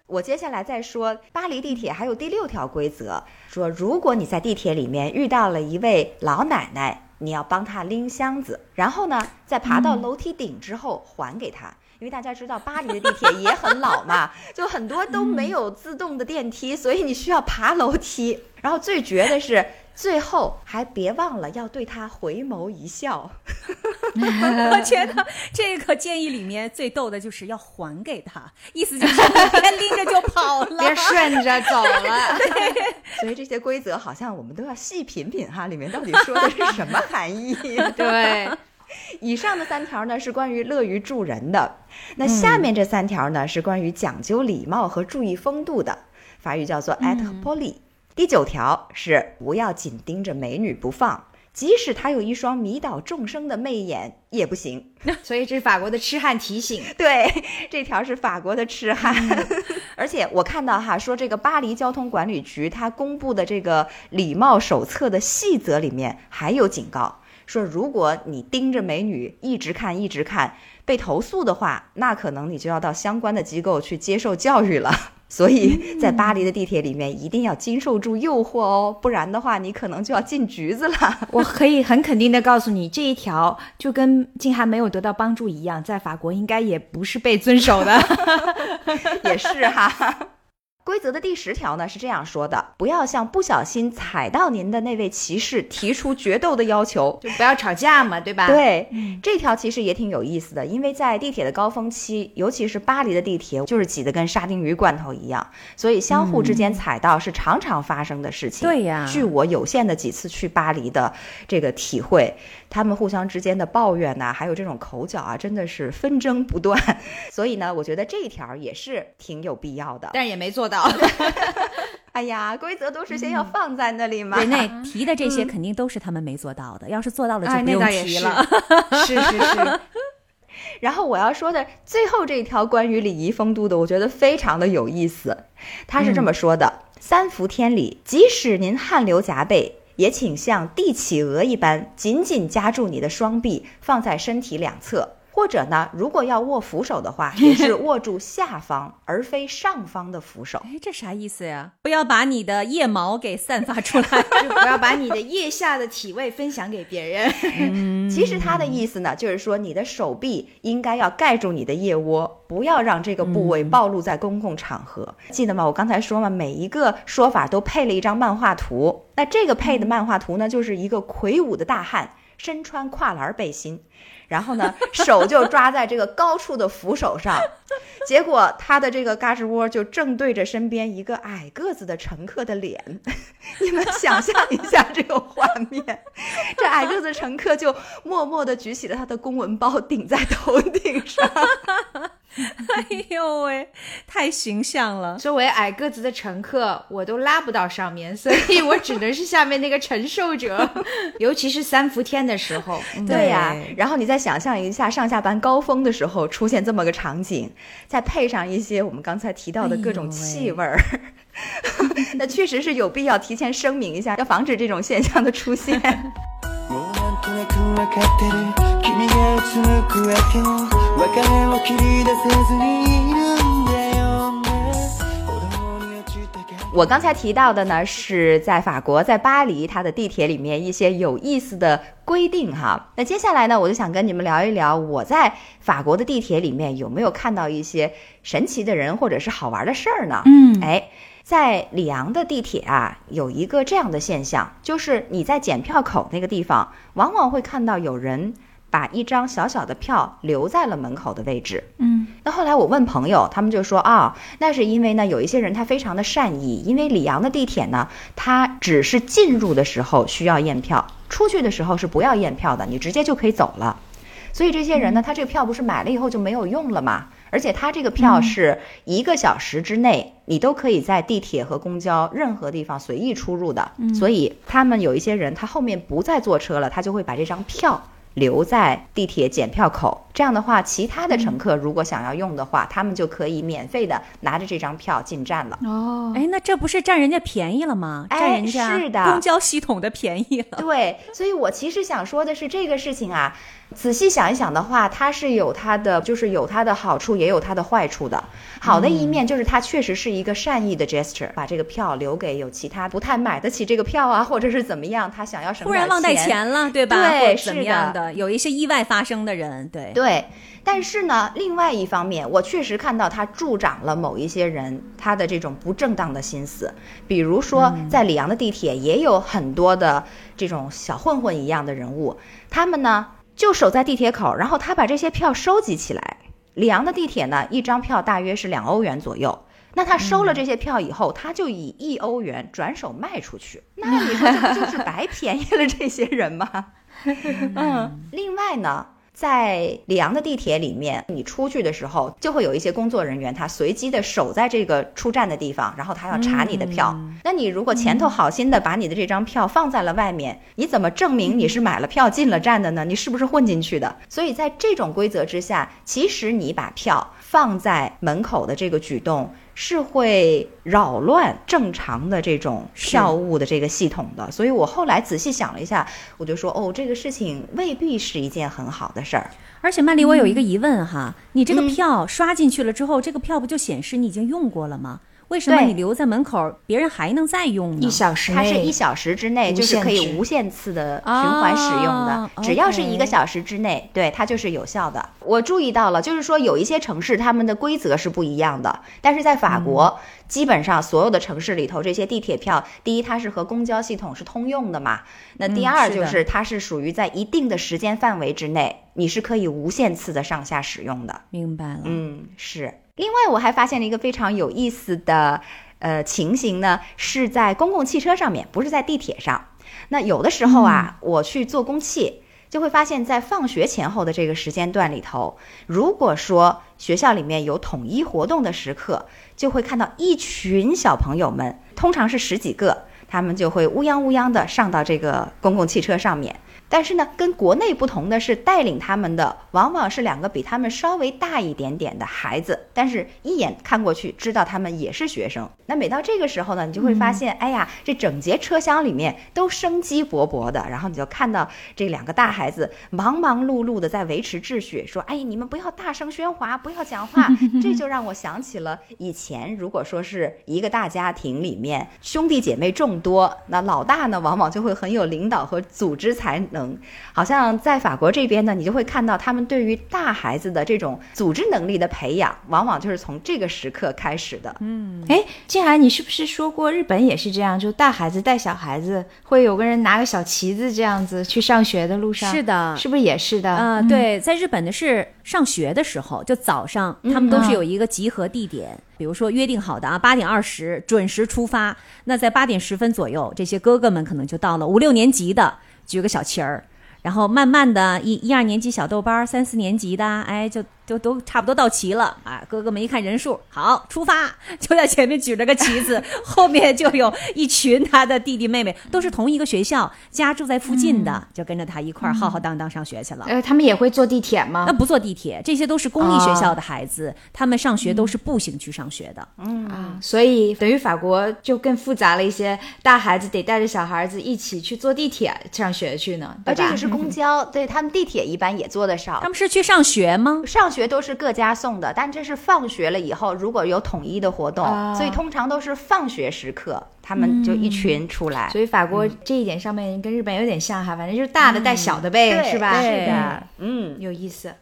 我接下来再说巴黎地铁还有第六条规则，说如果你在地铁里面遇到了一位老奶奶，你要帮她拎箱子，然后呢，在爬到楼梯顶之后还给她。因为大家知道巴黎的地铁也很老嘛，就很多都没有自动的电梯，所以你需要爬楼梯。然后最绝的是，最后还别忘了要对他回眸一笑。我觉得这个建议里面最逗的就是要还给他，意思就是你别拎着就跑了，别顺着走了。所以这些规则好像我们都要细品品哈，里面到底说的是什么含义？对，以上的三条呢是关于乐于助人的，那下面这三条呢是关于讲究礼貌和注意风度的，法语叫做 et poli。第九条是不要紧盯着美女不放，即使她有一双迷倒众生的媚眼也不行。所以这是法国的痴汉提醒。对，这条是法国的痴汉，而且我看到哈说这个巴黎交通管理局它公布的这个礼貌手册的细则里面还有警告，说如果你盯着美女一直看一直看，被投诉的话，那可能你就要到相关的机构去接受教育了。所以在巴黎的地铁里面一定要经受住诱惑哦，不然的话你可能就要进局子了。我可以很肯定的告诉你，这一条就跟静涵没有得到帮助一样，在法国应该也不是被遵守的。也是哈。规则的第十条呢是这样说的：不要向不小心踩到您的那位骑士提出决斗的要求，就不要吵架嘛，对吧？对，这条其实也挺有意思的，因为在地铁的高峰期，尤其是巴黎的地铁，就是挤得跟沙丁鱼罐头一样，所以相互之间踩到是常常发生的事情。对呀据我有限的几次去巴黎的这个体会，他们互相之间的抱怨呐、还有这种口角啊，真的是纷争不断。所以呢，我觉得这一条也是挺有必要的。但是也没做到。哎呀，规则都是先要放在那里嘛。对，那提的这些肯定都是他们没做到的，要是做到了就哎，不用那倒也是提了。是是是。然后我要说的最后这一条关于礼仪风度的，我觉得非常的有意思。他是这么说的：三伏天里，即使您汗流浃背，也请像帝企鹅一般紧紧夹住你的双臂，放在身体两侧。或者呢，如果要握扶手的话，也是握住下方而非上方的扶手。哎，这啥意思呀？不要把你的腋毛给散发出来。就不要把你的腋下的体味分享给别人。其实他的意思呢，就是说你的手臂应该要盖住你的腋窝，不要让这个部位暴露在公共场合。记得吗？我刚才说嘛，每一个说法都配了一张漫画图。那这个配的漫画图呢，就是一个魁梧的大汉，身穿跨栏背心，然后呢，手就抓在这个高处的扶手上，结果他的这个嘎吱窝就正对着身边一个矮个子的乘客的脸。你们想象一下这个画面，这矮个子乘客就默默地举起了他的公文包，顶在头顶上。哎呦喂，太形象了。作为矮个子的乘客，我都拉不到上面，所以我只能是下面那个承受者。尤其是三伏天的时候，对呀、然后你再想象一下上下班高峰的时候出现这么个场景，再配上一些我们刚才提到的各种气味儿，那确实是有必要提前声明一下，要防止这种现象的出现。もうなんとなくわかってる君がうつむくわけも別れを切り出せずにいるんだよね歩道に落ちたか我刚才提到的呢，是在法国，在巴黎，它的地铁里面一些有意思的规定哈。那接下来呢，我就想跟你们聊一聊，我在法国的地铁里面有没有看到一些神奇的人或者是好玩的事儿呢？嗯哎，在里昂的地铁啊，有一个这样的现象，就是你在检票口那个地方，往往会看到有人 把一张小小的票留在了门口的位置。嗯，那后来我问朋友，他们就说啊，那是因为呢，有一些人他非常的善意，因为里昂的地铁呢，它只是进入的时候需要验票，出去的时候是不要验票的，你直接就可以走了。所以这些人呢，他这个票不是买了以后就没有用了嘛？而且他这个票是一个小时之内，你都可以在地铁和公交任何地方随意出入的。所以他们有一些人，他后面不再坐车了，他就会把这张票留在地铁检票口。这样的话，其他的乘客如果想要用的话，他们就可以免费的拿着这张票进站了。哦，哎，那这不是占人家便宜了吗？哎占人家是的公交系统的便宜了。对，所以我其实想说的是这个事情啊，仔细想一想的话，它是有它的，就是有它的好处，也有它的坏处的。好的一面就是它确实是一个善意的 gesture，把这个票留给有其他不太买得起这个票啊，或者是怎么样，他想要省点突然忘带钱钱了，对吧？对是的？有一些意外发生的人，对，对，但是呢，另外一方面，我确实看到它助长了某一些人他的这种不正当的心思，比如说在里昂的地铁也有很多的这种小混混一样的人物，他们呢就守在地铁口，然后他把这些票收集起来。里昂的地铁呢，一张票大约是两欧元左右。那他收了这些票以后，他就以一欧元转手卖出去。那你说这不就是白便宜了这些人吗？嗯，另外呢，在里昂的地铁里面，你出去的时候就会有一些工作人员，他随机的守在这个出站的地方，然后他要查你的票。那你如果前头好心的把你的这张票放在了外面，你怎么证明你是买了票进了站的呢？你是不是混进去的？所以在这种规则之下，其实你把票放在门口的这个举动。是会扰乱正常的这种票务的这个系统的，所以我后来仔细想了一下，我就说，哦，这个事情未必是一件很好的事儿。而且曼丽，我有一个疑问哈，你这个嗯票刷进去了之后，这个票不就显示你已经用过了吗？为什么你留在门口，别人还能再用呢？一小时内，它是一小时之内，就是可以无限次的循环使用的，啊只要是一个小时之内，对它就是有效的。我注意到了，就是说有一些城市他们的规则是不一样的，但是在法国，基本上所有的城市里头，这些地铁票，第一它是和公交系统是通用的嘛，那第二就是它是属于在一定的时间范围之内，你是可以无限次的上下使用的。明白了，嗯，是。另外，我还发现了一个非常有意思的呃情形呢，是在公共汽车上面，不是在地铁上。那有的时候啊，我去坐公汽，就会发现，在放学前后的这个时间段里头，如果说学校里面有统一活动的时刻，就会看到一群小朋友们，通常是十几个，他们就会乌泱乌泱的上到这个公共汽车上面。但是呢，跟国内不同的是，带领他们的往往是两个比他们稍微大一点点的孩子，但是一眼看过去知道他们也是学生。那每到这个时候呢，你就会发现，哎呀，这整节车厢里面都生机勃勃的，然后你就看到这两个大孩子忙忙碌碌的在维持秩序，说：“哎，你们不要大声喧哗，不要讲话。”这就让我想起了以前，如果说是一个大家庭里面兄弟姐妹众多，那老大呢往往就会很有领导和组织才能。好像在法国这边呢，你就会看到他们对于大孩子的这种组织能力的培养，往往就是从这个时刻开始的。嗯，哎，静涵，你是不是说过日本也是这样？就大孩子带小孩子，会有个人拿个小旗子这样子去上学的路上，是的是不是也是的？啊、对，在日本的是上学的时候，就早上他们都是有一个集合地点，比如说约定好的啊，八点二十准时出发。那在八点十分左右，这些哥哥们可能就到了。五六年级的举个小旗儿，然后慢慢的一一二年级小豆班，三四年级的，哎，就就都差不多到齐了啊。哥哥们一看人数，好，出发，就在前面举着个旗子，后面就有一群他的弟弟妹妹，都是同一个学校，家住在附近的，就跟着他一块儿浩浩荡荡上学去了。呃，他们也会坐地铁吗那？不坐地铁，这些都是公立学校的孩子，他们上学都是步行去上学的。嗯啊，所以等于法国就更复杂了一些，大孩子得带着小孩子一起去坐地铁上学去呢，对呃，吧？这个是公 交，对他们地铁一般也坐的少他。们是去上学吗？上学都是各家送的，但这是放学了以后，如果有统一的活动，啊所以通常都是放学时刻，他们就一群出来。所以法国这一点上面跟日本有点像哈，反正就是大的带小的呗，对是吧？是的，嗯，有意思。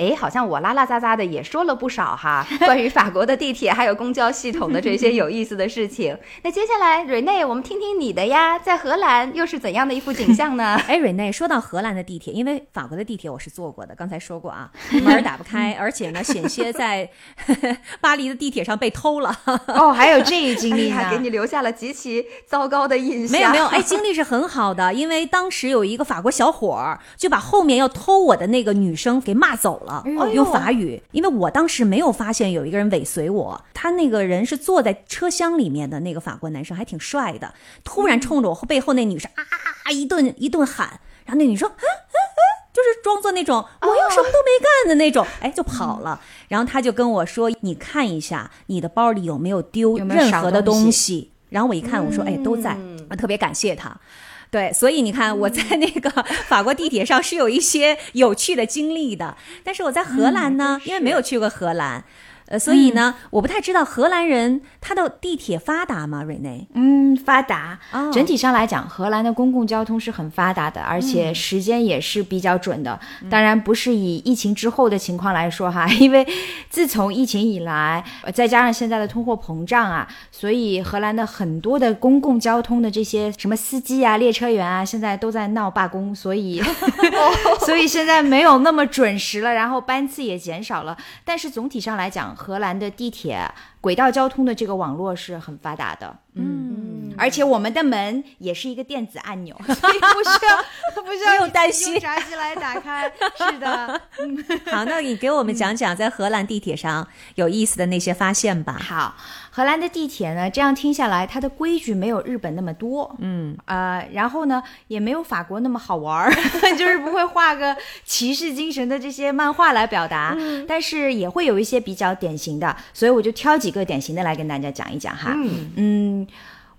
哎，好像我拉拉杂杂的也说了不少哈，关于法国的地铁还有公交系统的这些有意思的事情。那接下来，瑞内，我们听听你的呀，在荷兰又是怎样的一幅景象呢？哎，瑞内，说到荷兰的地铁，因为法国的地铁我是坐过的，刚才说过啊，门打不开，而且呢，险些在巴黎的地铁上被偷了。哦，还有这一经历呢哎，给你留下了极其糟糕的印象。没有没有，哎，经历是很好的，因为当时有一个法国小伙儿就把后面要偷我的那个女生给骂走了，哎用法语。因为我当时没有发现有一个人尾随我，他那个人是坐在车厢里面的那个法国男生，还挺帅的，突然冲着我背后那女生啊啊啊一顿一顿喊，然后那女生。啊啊啊就是装作那种我又什么都没干的那种，哎，就跑了。然后他就跟我说：“你看一下你的包里有没有丢任何的东西东西。”然后我一看，我说：“哎，都在。”啊，特别感谢他。对，所以你看，我在那个法国地铁上是有一些有趣的经历的，但是我在荷兰呢，因为没有去过荷兰。呃，所以呢，我不太知道荷兰人他的地铁发达吗？瑞内，嗯，发达。哦整体上来讲，荷兰的公共交通是很发达的，而且时间也是比较准的。当然，不是以疫情之后的情况来说哈，因为自从疫情以来，呃再加上现在的通货膨胀啊，所以荷兰的很多的公共交通的这些什么司机啊、列车员啊，现在都在闹罢工，所以 所以现在没有那么准时了，然后班次也减少了。但是总体上来讲，荷兰的地铁轨道交通的这个网络是很发达的。嗯，而且我们的门也是一个电子按钮，所以不需要不需要担心用闸机来打开。是的，好，那你给我们讲讲在荷兰地铁上有意思的那些发现吧。好，荷兰的地铁呢，这样听下来，它的规矩没有日本那么多，嗯，呃，然后呢，也没有法国那么好玩儿，就是不会画个骑士精神的这些漫画来表达，但是也会有一些比较典型的，所以我就挑几个典型的来跟大家讲一讲哈。嗯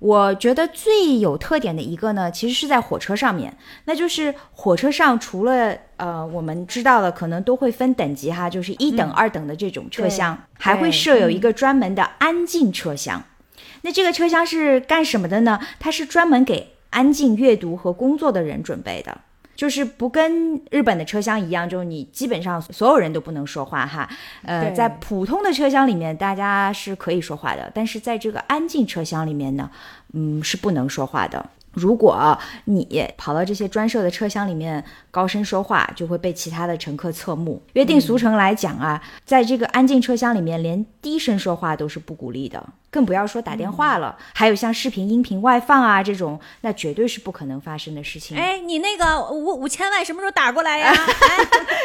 我觉得最有特点的一个呢，其实是在火车上面，那就是火车上除了呃我们知道的，可能都会分等级哈，就是一等、二等的这种车厢，还会设有一个专门的安静车厢。那这个车厢是干什么的呢？它是专门给安静阅读和工作的人准备的。就是不跟日本的车厢一样，就是你基本上所有人都不能说话哈。呃，在普通的车厢里面，大家是可以说话的，但是在这个安静车厢里面呢，嗯，是不能说话的。如果你跑到这些专设的车厢里面高声说话，就会被其他的乘客侧目。约定俗成来讲啊，在这个安静车厢里面，连低声说话都是不鼓励的，更不要说打电话了。还有像视频、音频外放啊这种，那绝对是不可能发生的事情。哎，你那个五五千万什么时候打过来呀？哎，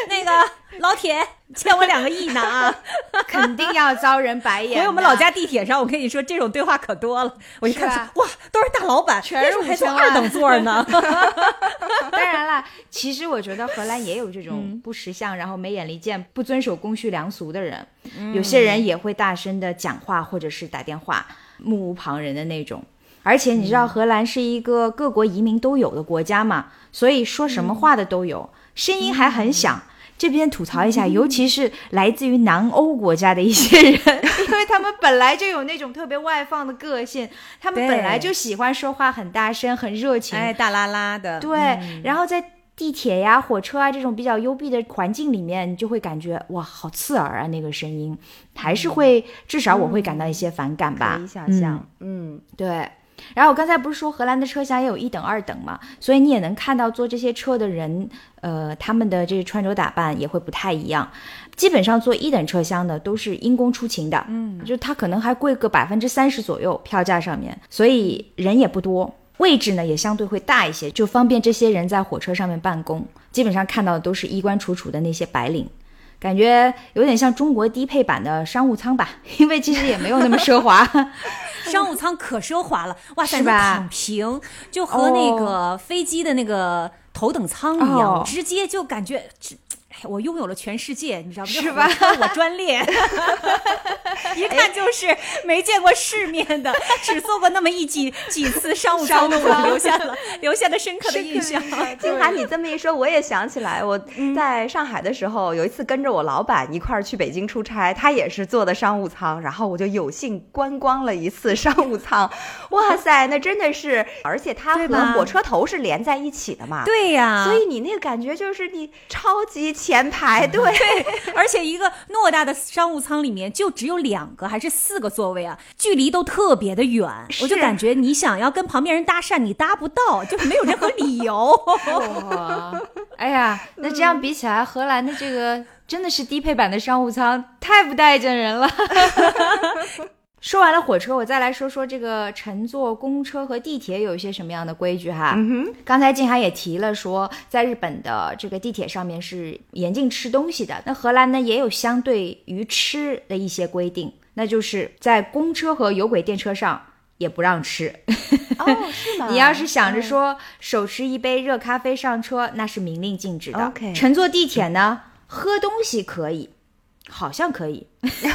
那个老铁，欠我两个亿呢啊！肯定要遭人白眼的。回我们老家地铁上，我跟你说，这种对话可多了。我一看哇，都是大老板，全是那时候还坐5000万二等座呢。当然啦，其实我觉得荷兰也有这种不识相，然后没眼力见、不遵守公序良俗的人。有些人也会大声的讲话，或者是打电话，目无旁人的那种。而且你知道，荷兰是一个各国移民都有的国家嘛，所以说什么话的都有，声音还很响。这边吐槽一下，尤其是来自于南欧国家的一些人，因为他们本来就有那种特别外放的个性，他们本来就喜欢说话很大声、很热情，哎，大啦啦的，对，然后在地铁呀、火车啊这种比较幽闭的环境里面，你就会感觉哇，好刺耳啊，那个声音，还是会，至少我会感到一些反感吧。可以想象，嗯，对。然后我刚才不是说荷兰的车厢也有一等、二等嘛，所以你也能看到坐这些车的人，呃，他们的这个穿着打扮也会不太一样。基本上坐一等车厢的都是因公出勤的，嗯，就他可能还贵个百分之三十左右票价上面，所以人也不多，位置呢也相对会大一些，就方便这些人在火车上面办公。基本上看到的都是衣冠楚楚的那些白领。感觉有点像中国低配版的商务舱吧，因为其实也没有那么奢华。商务舱可奢华了，哇塞，是吧那躺平就和那个飞机的那个头等舱一样，哦直接就感觉。我拥有了全世界，你知道吗？是吧我专列，一看就是没见过世面的，只坐过那么一几几次商务舱的我，留下了留下了深刻的印象。静涵，你这么一说，我也想起来，我在上海的时候，有一次跟着我老板一块儿去北京出差，他也是坐的商务舱，然后我就有幸观光了一次商务舱。哇塞，那真的是，而且它和火车头是连在一起的嘛，，对呀、所以你那个感觉就是你超级前排，对，而且一个偌大的商务舱里面就只有两个还是四个座位啊，距离都特别的远，我就感觉你想要跟旁边人搭讪，你搭不到，就没有任何理由。哇，哎呀，那这样比起来，荷兰的这个真的是低配版的商务舱，太不待见人了。说完了火车，我再来说说这个乘坐公车和地铁有一些什么样的规矩哈。嗯哼，刚才静涵也提了说，在日本的这个地铁上面是严禁吃东西的，那荷兰呢也有相对于吃的一些规定，那就是在公车和有轨电车上也不让吃。哦，是吗？你要是想着说手持一杯热咖啡上车，那是明令禁止的。OK 乘坐地铁呢，喝东西可以，好像可以，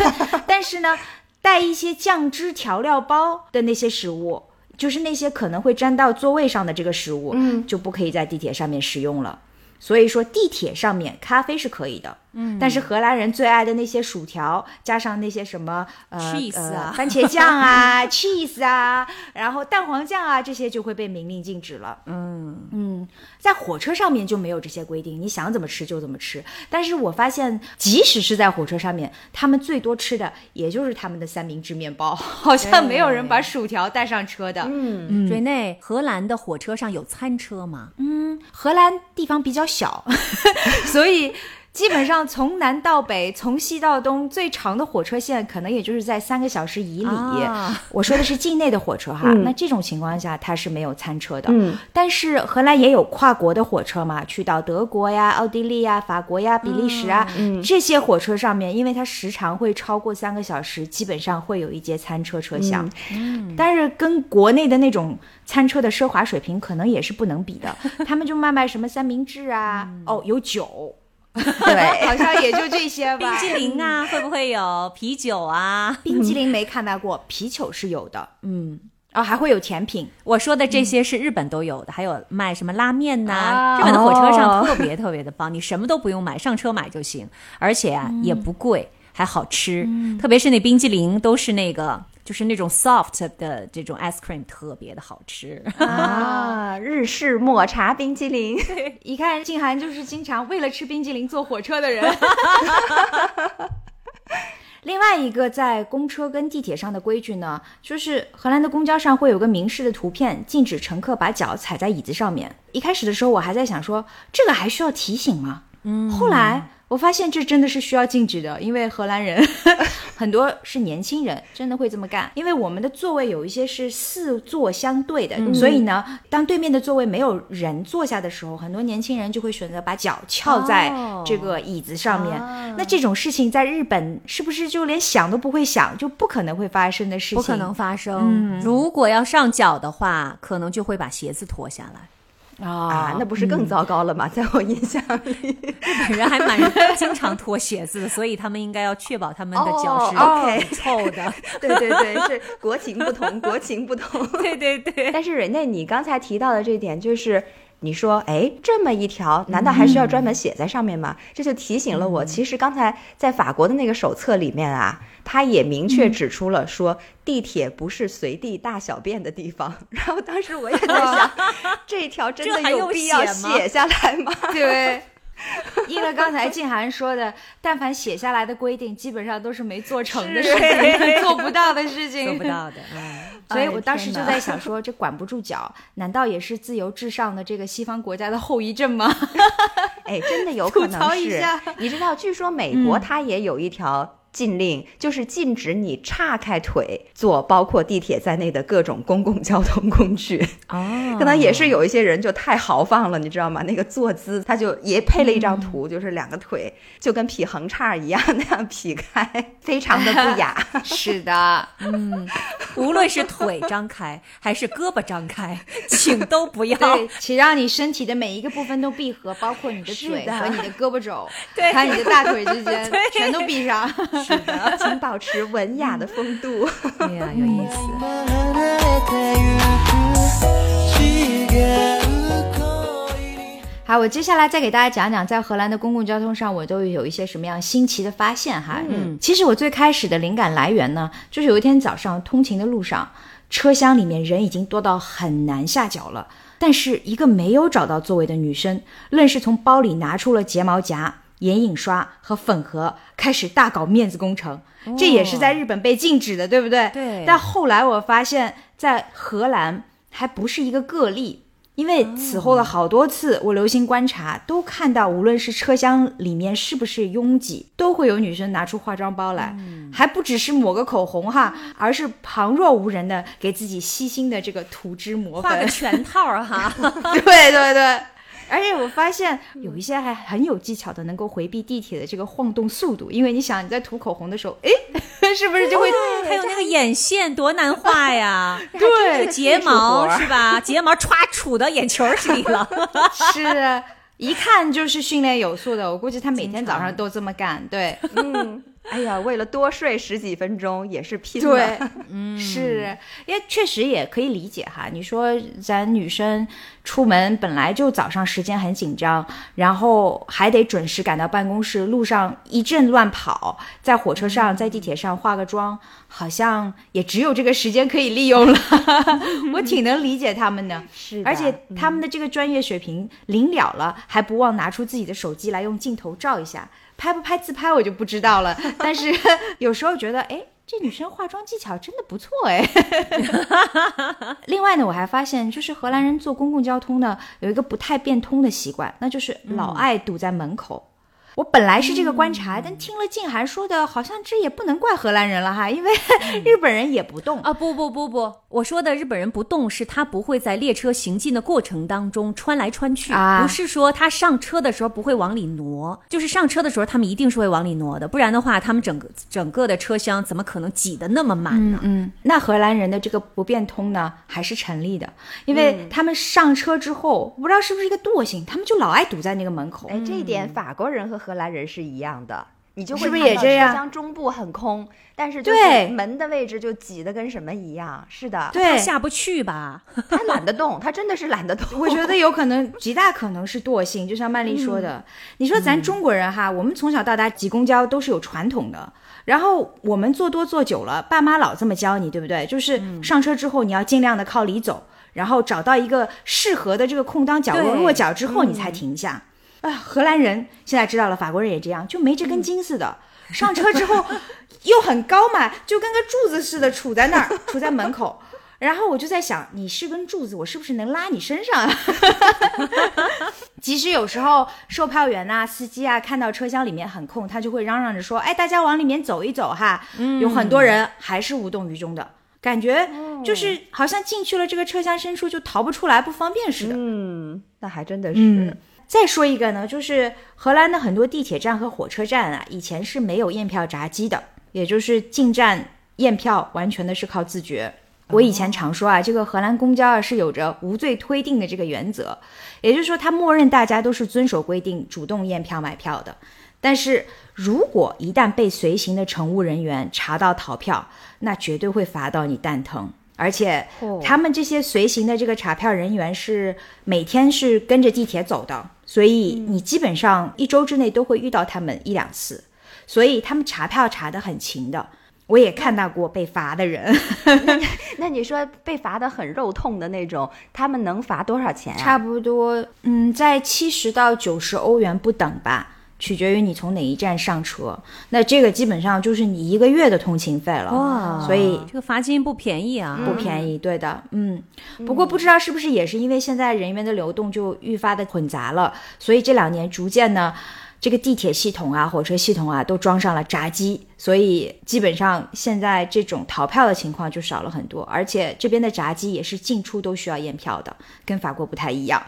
但是呢，带一些酱汁调料包的那些食物。就是那些可能会沾到座位上的这个食物，嗯就不可以在地铁上面食用了。所以说，地铁上面咖啡是可以的，嗯，但是荷兰人最爱的那些薯条，加上那些什么呃 Cheese 呃啊番茄酱啊、cheese 啊，然后蛋黄酱啊，这些就会被明令禁止了。嗯，嗯，在火车上面就没有这些规定，你想怎么吃就怎么吃。但是我发现，即使是在火车上面，他们最多吃的也就是他们的三明治面包，好像没有人把薯条带上车的。嗯，瑞内，荷兰的火车上有餐车吗？嗯荷兰地方比较小，所以基本上从南到北，从西到东，最长的火车线可能也就是在三个小时以里。啊我说的是境内的火车哈，嗯那这种情况下它是没有餐车的。嗯，但是荷兰也有跨国的火车嘛，去到德国呀、奥地利呀、法国呀、比利时啊，这些火车上面，因为它时长会超过三个小时，基本上会有一节餐车车厢。嗯，但是跟国内的那种餐车的奢华水平可能也是不能比的，他们就卖卖什么三明治啊，哦，有酒。对，好像也就这些吧。冰激凌啊，会不会有啤酒啊？冰激凌没看到过，啤酒是有的。嗯，哦，还会有甜品。我说的这些是日本都有的，还有卖什么拉面呐、啊日本的火车上哦特别特别的棒，你什么都不用买，上车买就行，而且啊、也不贵，还好吃。特别是那冰激凌都是那个就是那种 soft 的这种 ice cream，特别的好吃。啊，日式抹茶冰淇淋，一看静涵就是经常为了吃冰激凌坐火车的人。另外一个在公车跟地铁上的规矩呢，就是荷兰的公交上会有个明示的图片，禁止乘客把脚踩在椅子上面。一开始的时候我还在想说，这个还需要提醒吗？嗯，后来我发现这真的是需要禁止的，因为荷兰人 很多是年轻人，真的会这么干。因为我们的座位有一些是四座相对的，所以呢，当对面的座位没有人坐下的时候，很多年轻人就会选择把脚翘在哦这个椅子上面。那这种事情在日本是不是就连想都不会想，就不可能会发生的事情？不可能发生。如果要上脚的话，可能就会把鞋子脱下来。啊啊，那不是更糟糕了吗？在我印象里，日本人还蛮经常脱鞋子的，所以他们应该要确保他们的脚是哦，OK 的。对对对，是国情不同，国情不同。对对对，但是瑞内，你刚才提到的这点，就是你说，哎，这么一条，难道还需要专门写在上面吗？这就提醒了我，其实刚才在法国的那个手册里面啊，他也明确指出了说，地铁不是随地大小便的地方。然后当时我也在 想，这一条真的有必要写下来吗？对。应了刚才静涵说的，但凡写下来的规定，基本上都是没做成的事情，做不到的事情，做不。到的。嗯，所以哎我当时就在 想说，这管不住脚，难道也是自由至上的这个西方国家的后遗症吗？哎，真的有可能是。你知道，据说美国它也有一条。禁令就是禁止你岔开腿坐包括地铁在内的各种公共交通工具。哦 可能也是有一些人就太豪放了，你知道吗？那个坐姿，他就也配了一张图，就是两个腿就跟劈横叉一样那样劈开，非常的不雅。是的，嗯无论是腿张开还是胳膊张开，请都不要。对，请让你身体的每一个部分都闭合，包括你的嘴和你的胳膊肘，还有你的大腿之间，全都闭上。是的，请保持文雅的风度。哎呀，有意思。今離れてゆく違う恋に好，我接下来再给大家讲讲，在荷兰的公共交通上，我都有一些什么样新奇的发现哈。嗯，其实我最开始的灵感来源呢，就是有一天早上通勤的路上，车厢里面人已经多到很难下脚了，但是一个没有找到座位的女生，愣是从包里拿出了睫毛夹、 眼影刷和粉盒，开始大搞面子工程。这也是在日本被禁止的，对不对？对但后来我发现，在荷兰还不是一个个例。因为此后的好多次，我留心观察，都看到无论是车厢里面是不是拥挤，都会有女生拿出化妆包来，还不只是抹个口红哈，而是旁若无人的给自己细心的这个涂脂抹粉画个粉。全套哈，对对对，而且我发现有一些还很有技巧的，能够回避地铁的这个晃动速度，因为你想你在涂口红的时候，哎，是不是就会还有那个眼线多难画呀！对这个睫毛是吧？睫毛歘杵到眼球里了。是，一看就是训练有素的。我估计他每天早上都这么干。对，嗯，哎呀，为了多睡十几分钟也是拼对了。，嗯，是，因为确实也可以理解哈。你说咱女生出门本来就早上时间很紧张，然后还得准时赶到办公室，路上一阵乱跑，在火车上、在地铁上化个妆，好像也只有这个时间可以利用了。我挺能理解他们的。是而且他们的这个专业水平临了了，还不忘拿出自己的手机来用镜头照一下，拍不拍自拍我就不知道了。但是 有时候觉得，哎，这女生化妆技巧真的不错哎。另外呢，我还发现，就是荷兰人坐公共交通呢，有一个不太变通的习惯，那就是老爱堵在门口。我本来是这个观察，但听了静涵说的，好像这也不能怪荷兰人了哈，因为 日本人也不动。啊，不不不不，我说的日本人不动，是他不会在列车行进的过程当中穿来穿去，啊不是说他上车的时候不会往里挪，就是上车的时候他们一定是会往里挪的，不然的话，他们整个整个的车厢怎么可能挤得那么满呢？嗯，那荷兰人的这个不变通呢，还是成立的，因为他们上车之后，不知道是不是一个惰性，他们就老爱堵在那个门口。哎，这一点法国人和荷兰人是一样的。你就会是不是看到也这样车厢中部很空，但是就是对门的位置就挤得跟什么一样。是的，他对，下不去吧？他懒得动，他真的是懒得动。我觉得有可能，极大可能是惰性，就像曼丽说的。你说咱中国人哈，我们从小到大挤公交都是有传统的，然后我们坐多坐久了，爸妈老这么教你，对不对？就是上车之后你要尽量的靠里走，然后找到一个适合的这个空当角落落脚之后，你才停下。啊，荷兰人现在知道了，法国人也这样，就没这根筋似的。上车之后 又很高嘛，就跟个柱子似的杵在那儿，杵在门口。然后我就在想，你是根柱子，我是不是能拉你身上啊？即使有时候售票员呐、司机啊看到车厢里面很空，他就会嚷嚷着说：“哎，大家往里面走一走哈。”有很多人还是无动于衷的，感觉就是好像进去了这个车厢深处就逃不出来，不方便似的。嗯，那还真的是。嗯，再说一个呢，就是荷兰的很多地铁站和火车站啊，以前是没有验票闸机的，也就是进站验票完全的是靠自觉。我以前常说啊，这个荷兰公交啊是有着无罪推定的这个原则，也就是说，它默认大家都是遵守规定，主动验票买票的。但是如果一旦被随行的乘务人员查到逃票，那绝对会罚到你蛋疼。而且他们这些随行的这个查票人员是每天是跟着地铁走的，所以你基本上一周之内都会遇到他们一两次，所以他们查票查得很勤的。我也看到过被罚的人，那你说被罚的很肉痛的那种，他们能罚多少钱啊？差不多，嗯，在七十到九十欧元不等吧，取决于你从哪一站上车。那这个基本上就是你一个月的通勤费了，哇所以这个罚金不便宜啊！不便宜，对的，嗯。不过不知道是不是也是因为现在人员的流动就愈发的混杂了，所以这两年逐渐呢，这个地铁系统啊、火车系统啊都装上了闸机，所以基本上现在这种逃票的情况就少了很多。而且这边的闸机也是进出都需要验票的，跟法国不太一样。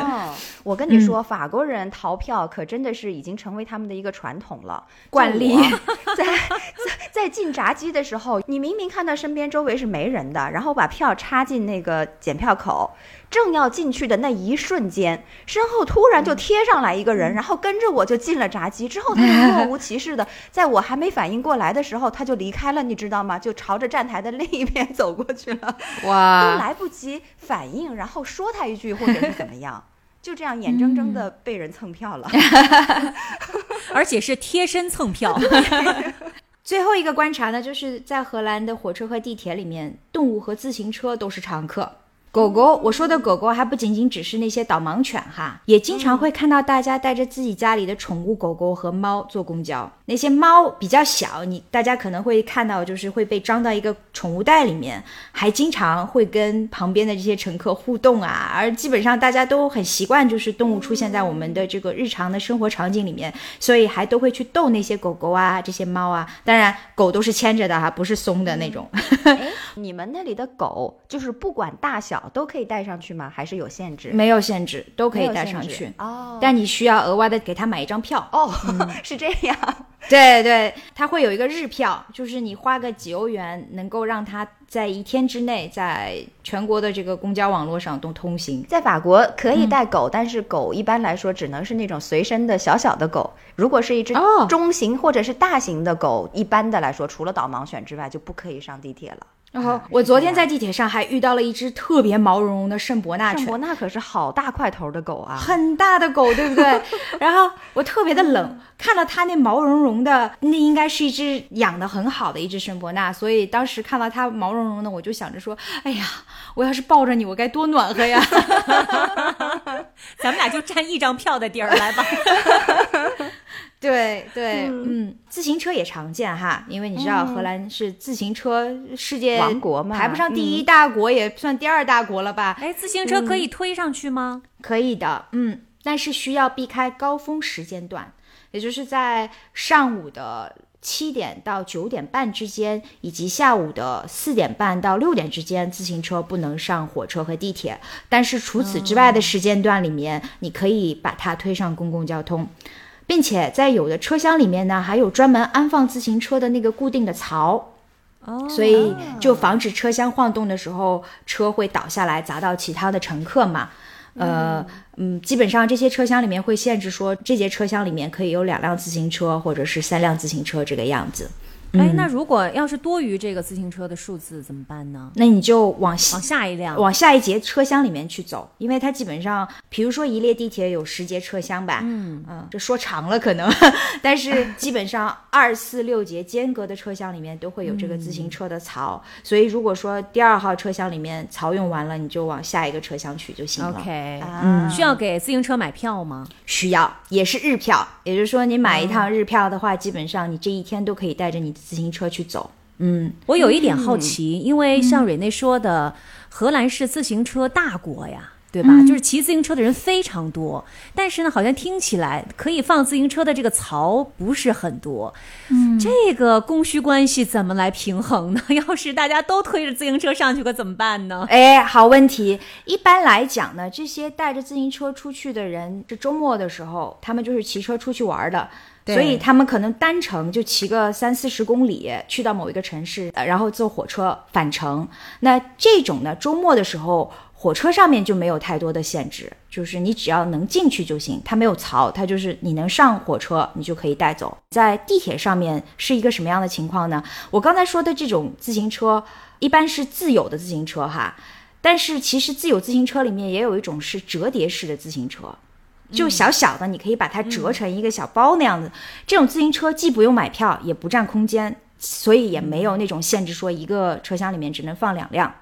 哦，我跟你说，法国人逃票可真的是已经成为他们的一个传统了，惯例 在在在进闸机的时候，你明明看到身边周围是没人的，然后把票插进那个检票口，正要进去的那一瞬间，身后突然就贴上来一个人，然后跟着我就进了闸机。之后他就 若无其事的，在我还没反应过来的时候，他就离开了，你知道吗？就朝着站台的另一边走过去了。哇都哇，来不及反应，然后说他一句或者是怎么样，就这样眼睁睁的被人蹭票了。而且是贴身蹭票。最后一个观察呢，就是在荷兰的火车和地铁里面，动物和自行车都是常客。狗狗，我说的狗狗还不仅仅只是那些导盲犬哈，也经常会看到大家带着自己家里的宠物狗狗和猫坐公交。那些猫比较小，你大家可能会看到，就是会被装到一个宠物袋里面，还经常会跟旁边的这些乘客互动啊。而基本上大家都很习惯，就是动物出现在我们的这个日常的生活场景里面，所以还都会去逗那些狗狗啊、这些猫啊。当然，狗都是牵着的哈，不是松的那种。哎，你们那里的狗就是不管大小小都可以带上去吗？还是有限制？没有限制，都可以带上去。哦但你需要额外的给他买一张票。哦，是这样。对对，他会有一个日票，就是你花个几欧元，能够让他在一天之内在全国的这个公交网络上都通行。在法国可以带狗，但是狗一般来说只能是那种随身的小小的狗。如果是一只哦中型或者是大型的狗，一般的来说，除了导盲犬之外，就不可以上地铁了。然后我昨天在地铁上还遇到了一只特别毛茸茸的圣伯纳犬圣伯，纳可是好大块头的狗啊！很大的狗，对不对？然后我特别的冷，看到它那毛茸茸的，那应该是一只养的很好的一只圣伯纳，所以当时看到它毛茸茸的，我就想着说，哎呀，我要是抱着你，我该多暖和呀！咱们俩就占一张票的地儿来吧。对对，嗯，自行车也常见哈，因为你知道荷兰是自行车世界王国嘛排不上第一大国，也算第二大国了吧？哎，自行车可以推上去吗？可以的，嗯，但是需要避开高峰时间段，也就是在上午的七点到九点半之间，以及下午的四点半到六点之间，自行车不能上火车和地铁。但是除此之外的时间段里面，你可以把它推上公共交通。并且在有的车厢里面呢，还有专门安放自行车的那个固定的槽，哦，所以就防止车厢晃动的时候，车会倒下来砸到其他的乘客嘛。呃，嗯，基本上这些车厢里面会限制说，这节车厢里面可以有两辆自行车或者是三辆自行车这个样子。哎，那如果要是多于这个自行车的数字怎么办呢？那你就往西往下一辆，往下一节车厢里面去走，因为它基本上，比如说一列地铁有十节车厢吧，嗯。嗯这说长了可能，但是基本上二四六节间隔的车厢里面都会有这个自行车的槽，所以如果说第二号车厢里面槽用完了，你就往下一个车厢取就行了。OK，啊。需要给自行车买票吗？需要也是日票，也就是说你买一趟日票的话，基本上你这一天都可以带着你的自行车去走。嗯，我有一点好奇，因为像蕊内说的，荷兰是自行车大国呀。对吧？就是骑自行车的人非常多，但是呢，好像听起来可以放自行车的这个槽不是很多。嗯，这个供需关系怎么来平衡呢？要是大家都推着自行车上去，可怎么办呢？哎，好问题。一般来讲呢，这些带着自行车出去的人，这周末的时候，他们就是骑车出去玩的。对所以他们可能单程就骑个三四十公里，去到某一个城市，呃然后坐火车返程。那这种呢，周末的时候，火车上面就没有太多的限制，就是你只要能进去就行，它没有槽，它就是你能上火车，你就可以带走。在地铁上面是一个什么样的情况呢？我刚才说的这种自行车，一般是自有的自行车哈，但是其实自有自行车里面也有一种是折叠式的自行车。就小小的，你可以把它折成一个小包那样子。这种自行车既不用买票，也不占空间，所以也没有那种限制，说一个车厢里面只能放两辆。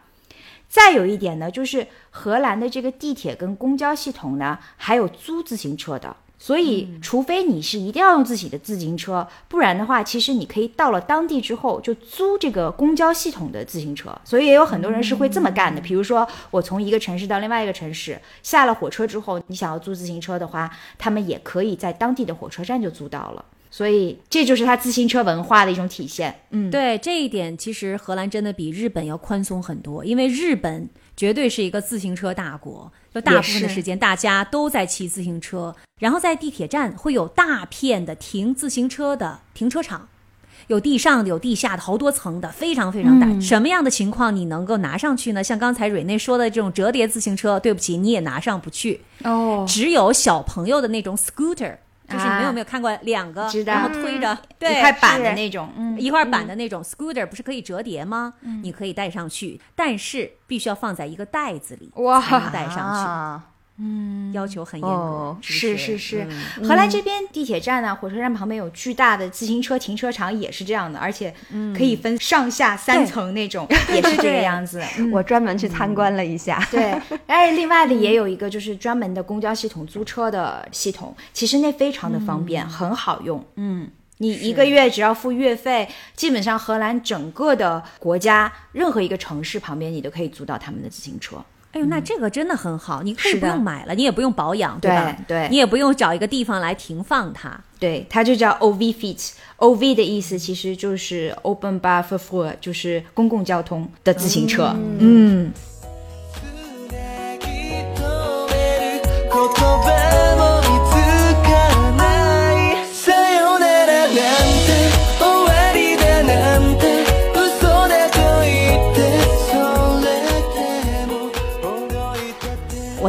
再有一点呢，就是荷兰的这个地铁跟公交系统呢，还有租自行车的。所以，除非你是一定要用自己的自行车，不然的话，其实你可以到了当地之后就租这个公交系统的自行车。所以也有很多人是会这么干的。比如说，我从一个城市到另外一个城市，下了火车之后，你想要租自行车的话，他们也可以在当地的火车站就租到了。所以这就是它自行车文化的一种体现。嗯，对这一点，其实荷兰真的比日本要宽松很多，因为日本绝对是一个自行车大国，就大部分的时间大家都在骑自行车，然后在地铁站会有大片的停自行车的停车场。有地上的，有地下的，好多层的，非常非常大。什么样的情况你能够拿上去呢？像刚才蕊内说的这种折叠自行车，对不起，你也拿上不去。哦，只有小朋友的那种 scooter，就是你们啊。有没有看过两个，然后推着，对，一块板的那种，嗯，一块板的那种 scooter 不是可以折叠吗？你可以带上去，但是必须要放在一个袋子里，哇才能带上啊，去，要求很严格哦，是是？是是，嗯。荷兰这边地铁站啊、火车站旁边有巨大的自行车停车场，也是这样的，而且可以分上下三层那种，也是这个样子。嗯。我专门去参观了一下。对，而且另外的也有一个就是专门的公交系统租车的系统，其实那非常的方便，很好用。嗯，你一个月只要付月费，基本上荷兰整个的国家任何一个城市旁边，你都可以租到他们的自行车。哎呦那这个真的很好你可以不用买了你也不用保养对吧？对。你也不用找一个地方来停放它。对它就叫 ov feet ov 的意思其实就是 open bar forfour 就是公共交通的自行车。嗯。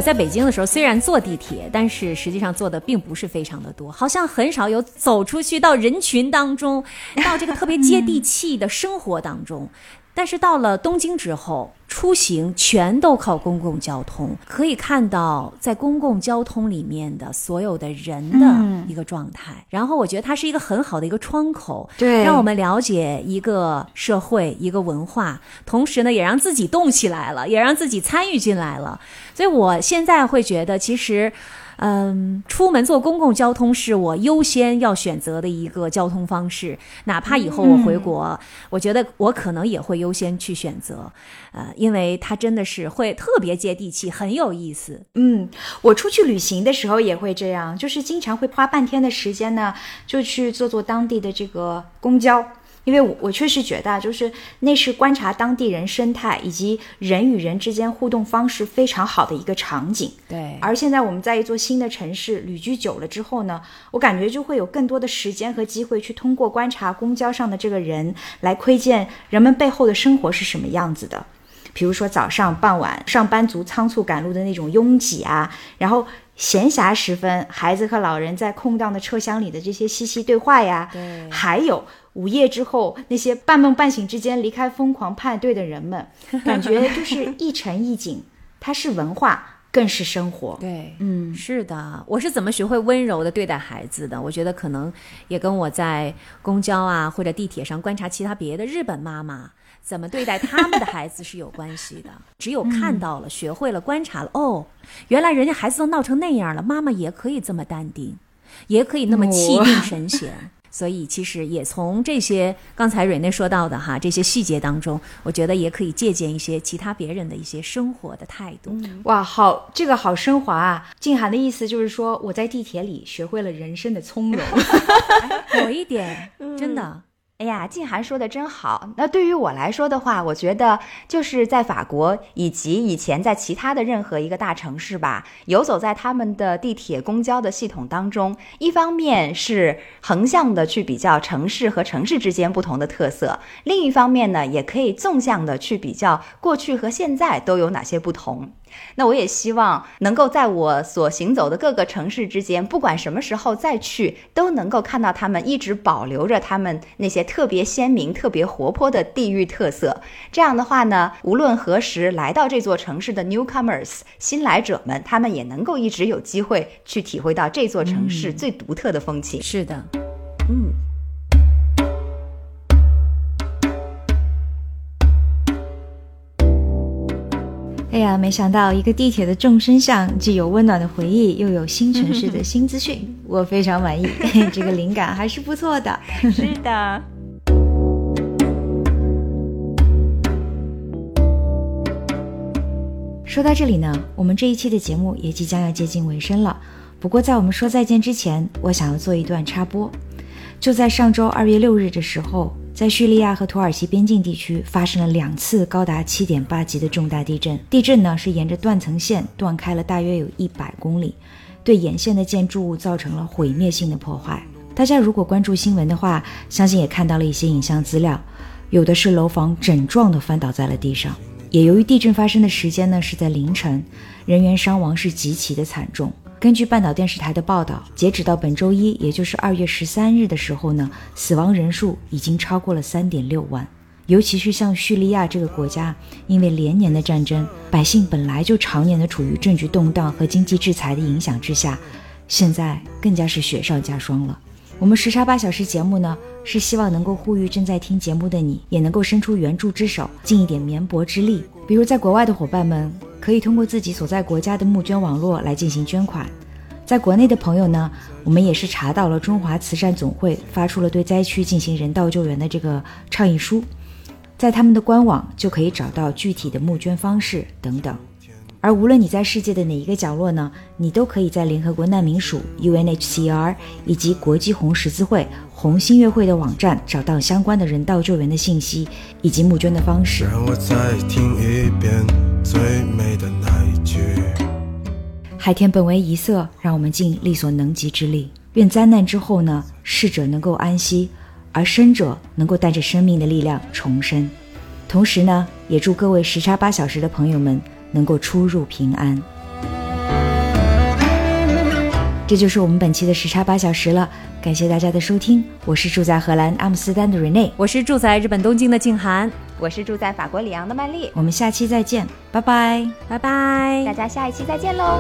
在北京的时候，虽然坐地铁，但是实际上坐的并不是非常的多，好像很少有走出去到人群当中，到这个特别接地气的生活当中。但是到了东京之后，出行全都靠公共交通，可以看到在公共交通里面的所有的人的一个状态。然后我觉得它是一个很好的一个窗口，对让我们了解一个社会、一个文化，同时呢，也让自己动起来了，也让自己参与进来了。所以我现在会觉得，其实。嗯，出门坐公共交通是我优先要选择的一个交通方式，哪怕以后我回国，我觉得我可能也会优先去选择，呃，因为它真的是会特别接地气，很有意思。嗯，我出去旅行的时候也会这样，就是经常会花半天的时间呢，就去坐坐当地的这个公交。因为我我确实觉得啊，就是那是观察当地人生态以及人与人之间互动方式非常好的一个场景。对而现在我们在一座新的城市旅居久了之后呢，我感觉就会有更多的时间和机会去通过观察公交上的这个人，来窥见人们背后的生活是什么样子的。比如说早上、傍晚，上班族仓促赶路的那种拥挤啊，然后闲暇时分，孩子和老人在空荡的车厢里的这些嬉戏对话呀，对还有午夜之后那些半梦半醒之间离开疯狂派对的人们，感觉就是一城一景，它是文化，更是生活。对，嗯，是的，我是怎么学会温柔的对待孩子的？我觉得可能也跟我在公交啊或者地铁上观察其他别的日本妈妈怎么对待他们的孩子是有关系的。只有看到了、学会了、观察了，哦，原来人家孩子都闹成那样了，妈妈也可以这么淡定，也可以那么气定神闲。所以，其实也从这些刚才蕊内说到的哈这些细节当中，我觉得也可以借鉴一些其他别人的一些生活的态度。哇，好，这个好升华啊！静涵的意思就是说，我在地铁里学会了人生的从容。有一点，真的。哎呀，静涵说的真好。那对于我来说的话，我觉得就是在法国以及以前在其他的任何一个大城市吧，游走在他们的地铁、公交的系统当中，一方面是横向的去比较城市和城市之间不同的特色，另一方面呢，也可以纵向的去比较过去和现在都有哪些不同。那我也希望能够在我所行走的各个城市之间，不管什么时候再去，都能够看到他们一直保留着他们那些特别鲜明、特别活泼的地域特色。这样的话呢，无论何时来到这座城市的 newcomers 新来者们，他们也能够一直有机会去体会到这座城市最独特的风情。是的，嗯。哎呀，没想到一个地铁的众生相，既有温暖的回忆，又有新城市的新资讯，我非常满意，这个灵感还是不错的。是的。说到这里呢，我们这一期的节目也即将要接近尾声了。不过在我们说再见之前，我想要做一段插播。就在上周二月六日的时候，在叙利亚和土耳其边境地区发生了两次高达七点八级的重大地震。地震呢是沿着断层线断开了大约有一百公里，对沿线的建筑物造成了毁灭性的破坏。大家如果关注新闻的话，相信也看到了一些影像资料，有的是楼房整幢的翻倒在了地上。也由于地震发生的时间呢是在凌晨，人员伤亡是极其的惨重。根据半岛电视台的报道，截止到本周一，也就是二月十三日的时候呢，死亡人数已经超过了三点六万。尤其是像叙利亚这个国家，因为连年的战争，百姓本来就常年的处于政局动荡和经济制裁的影响之下，现在更加是雪上加霜了。我们时差八小时节目呢，是希望能够呼吁正在听节目的你，也能够伸出援助之手，尽一点绵薄之力。比如在国外的伙伴们，可以通过自己所在国家的募捐网络来进行捐款；在国内的朋友呢，我们也是查到了中华慈善总会发出了对灾区进行人道救援的这个倡议书，在他们的官网就可以找到具体的募捐方式等等。而无论你在世界的哪一个角落呢，你都可以在联合国难民署 UNHCR 以及国际红十字会红新月会的网站找到相关的人道救援的信息以及募捐的方式。让我再听一遍最美的那一句。海天本为一色，让我们尽力所能及之力。愿灾难之后呢，逝者能够安息，而生者能够带着生命的力量重生。同时呢，也祝各位时差八小时的朋友们能够出入平安。这就是我们本期的时差八小时了，感谢大家的收听，我是住在荷兰阿姆斯特丹的 Rene，我是住在日本东京的静涵，我是住在法国里昂的曼丽，我们下期再见，拜拜。拜拜大。家下一期再见喽。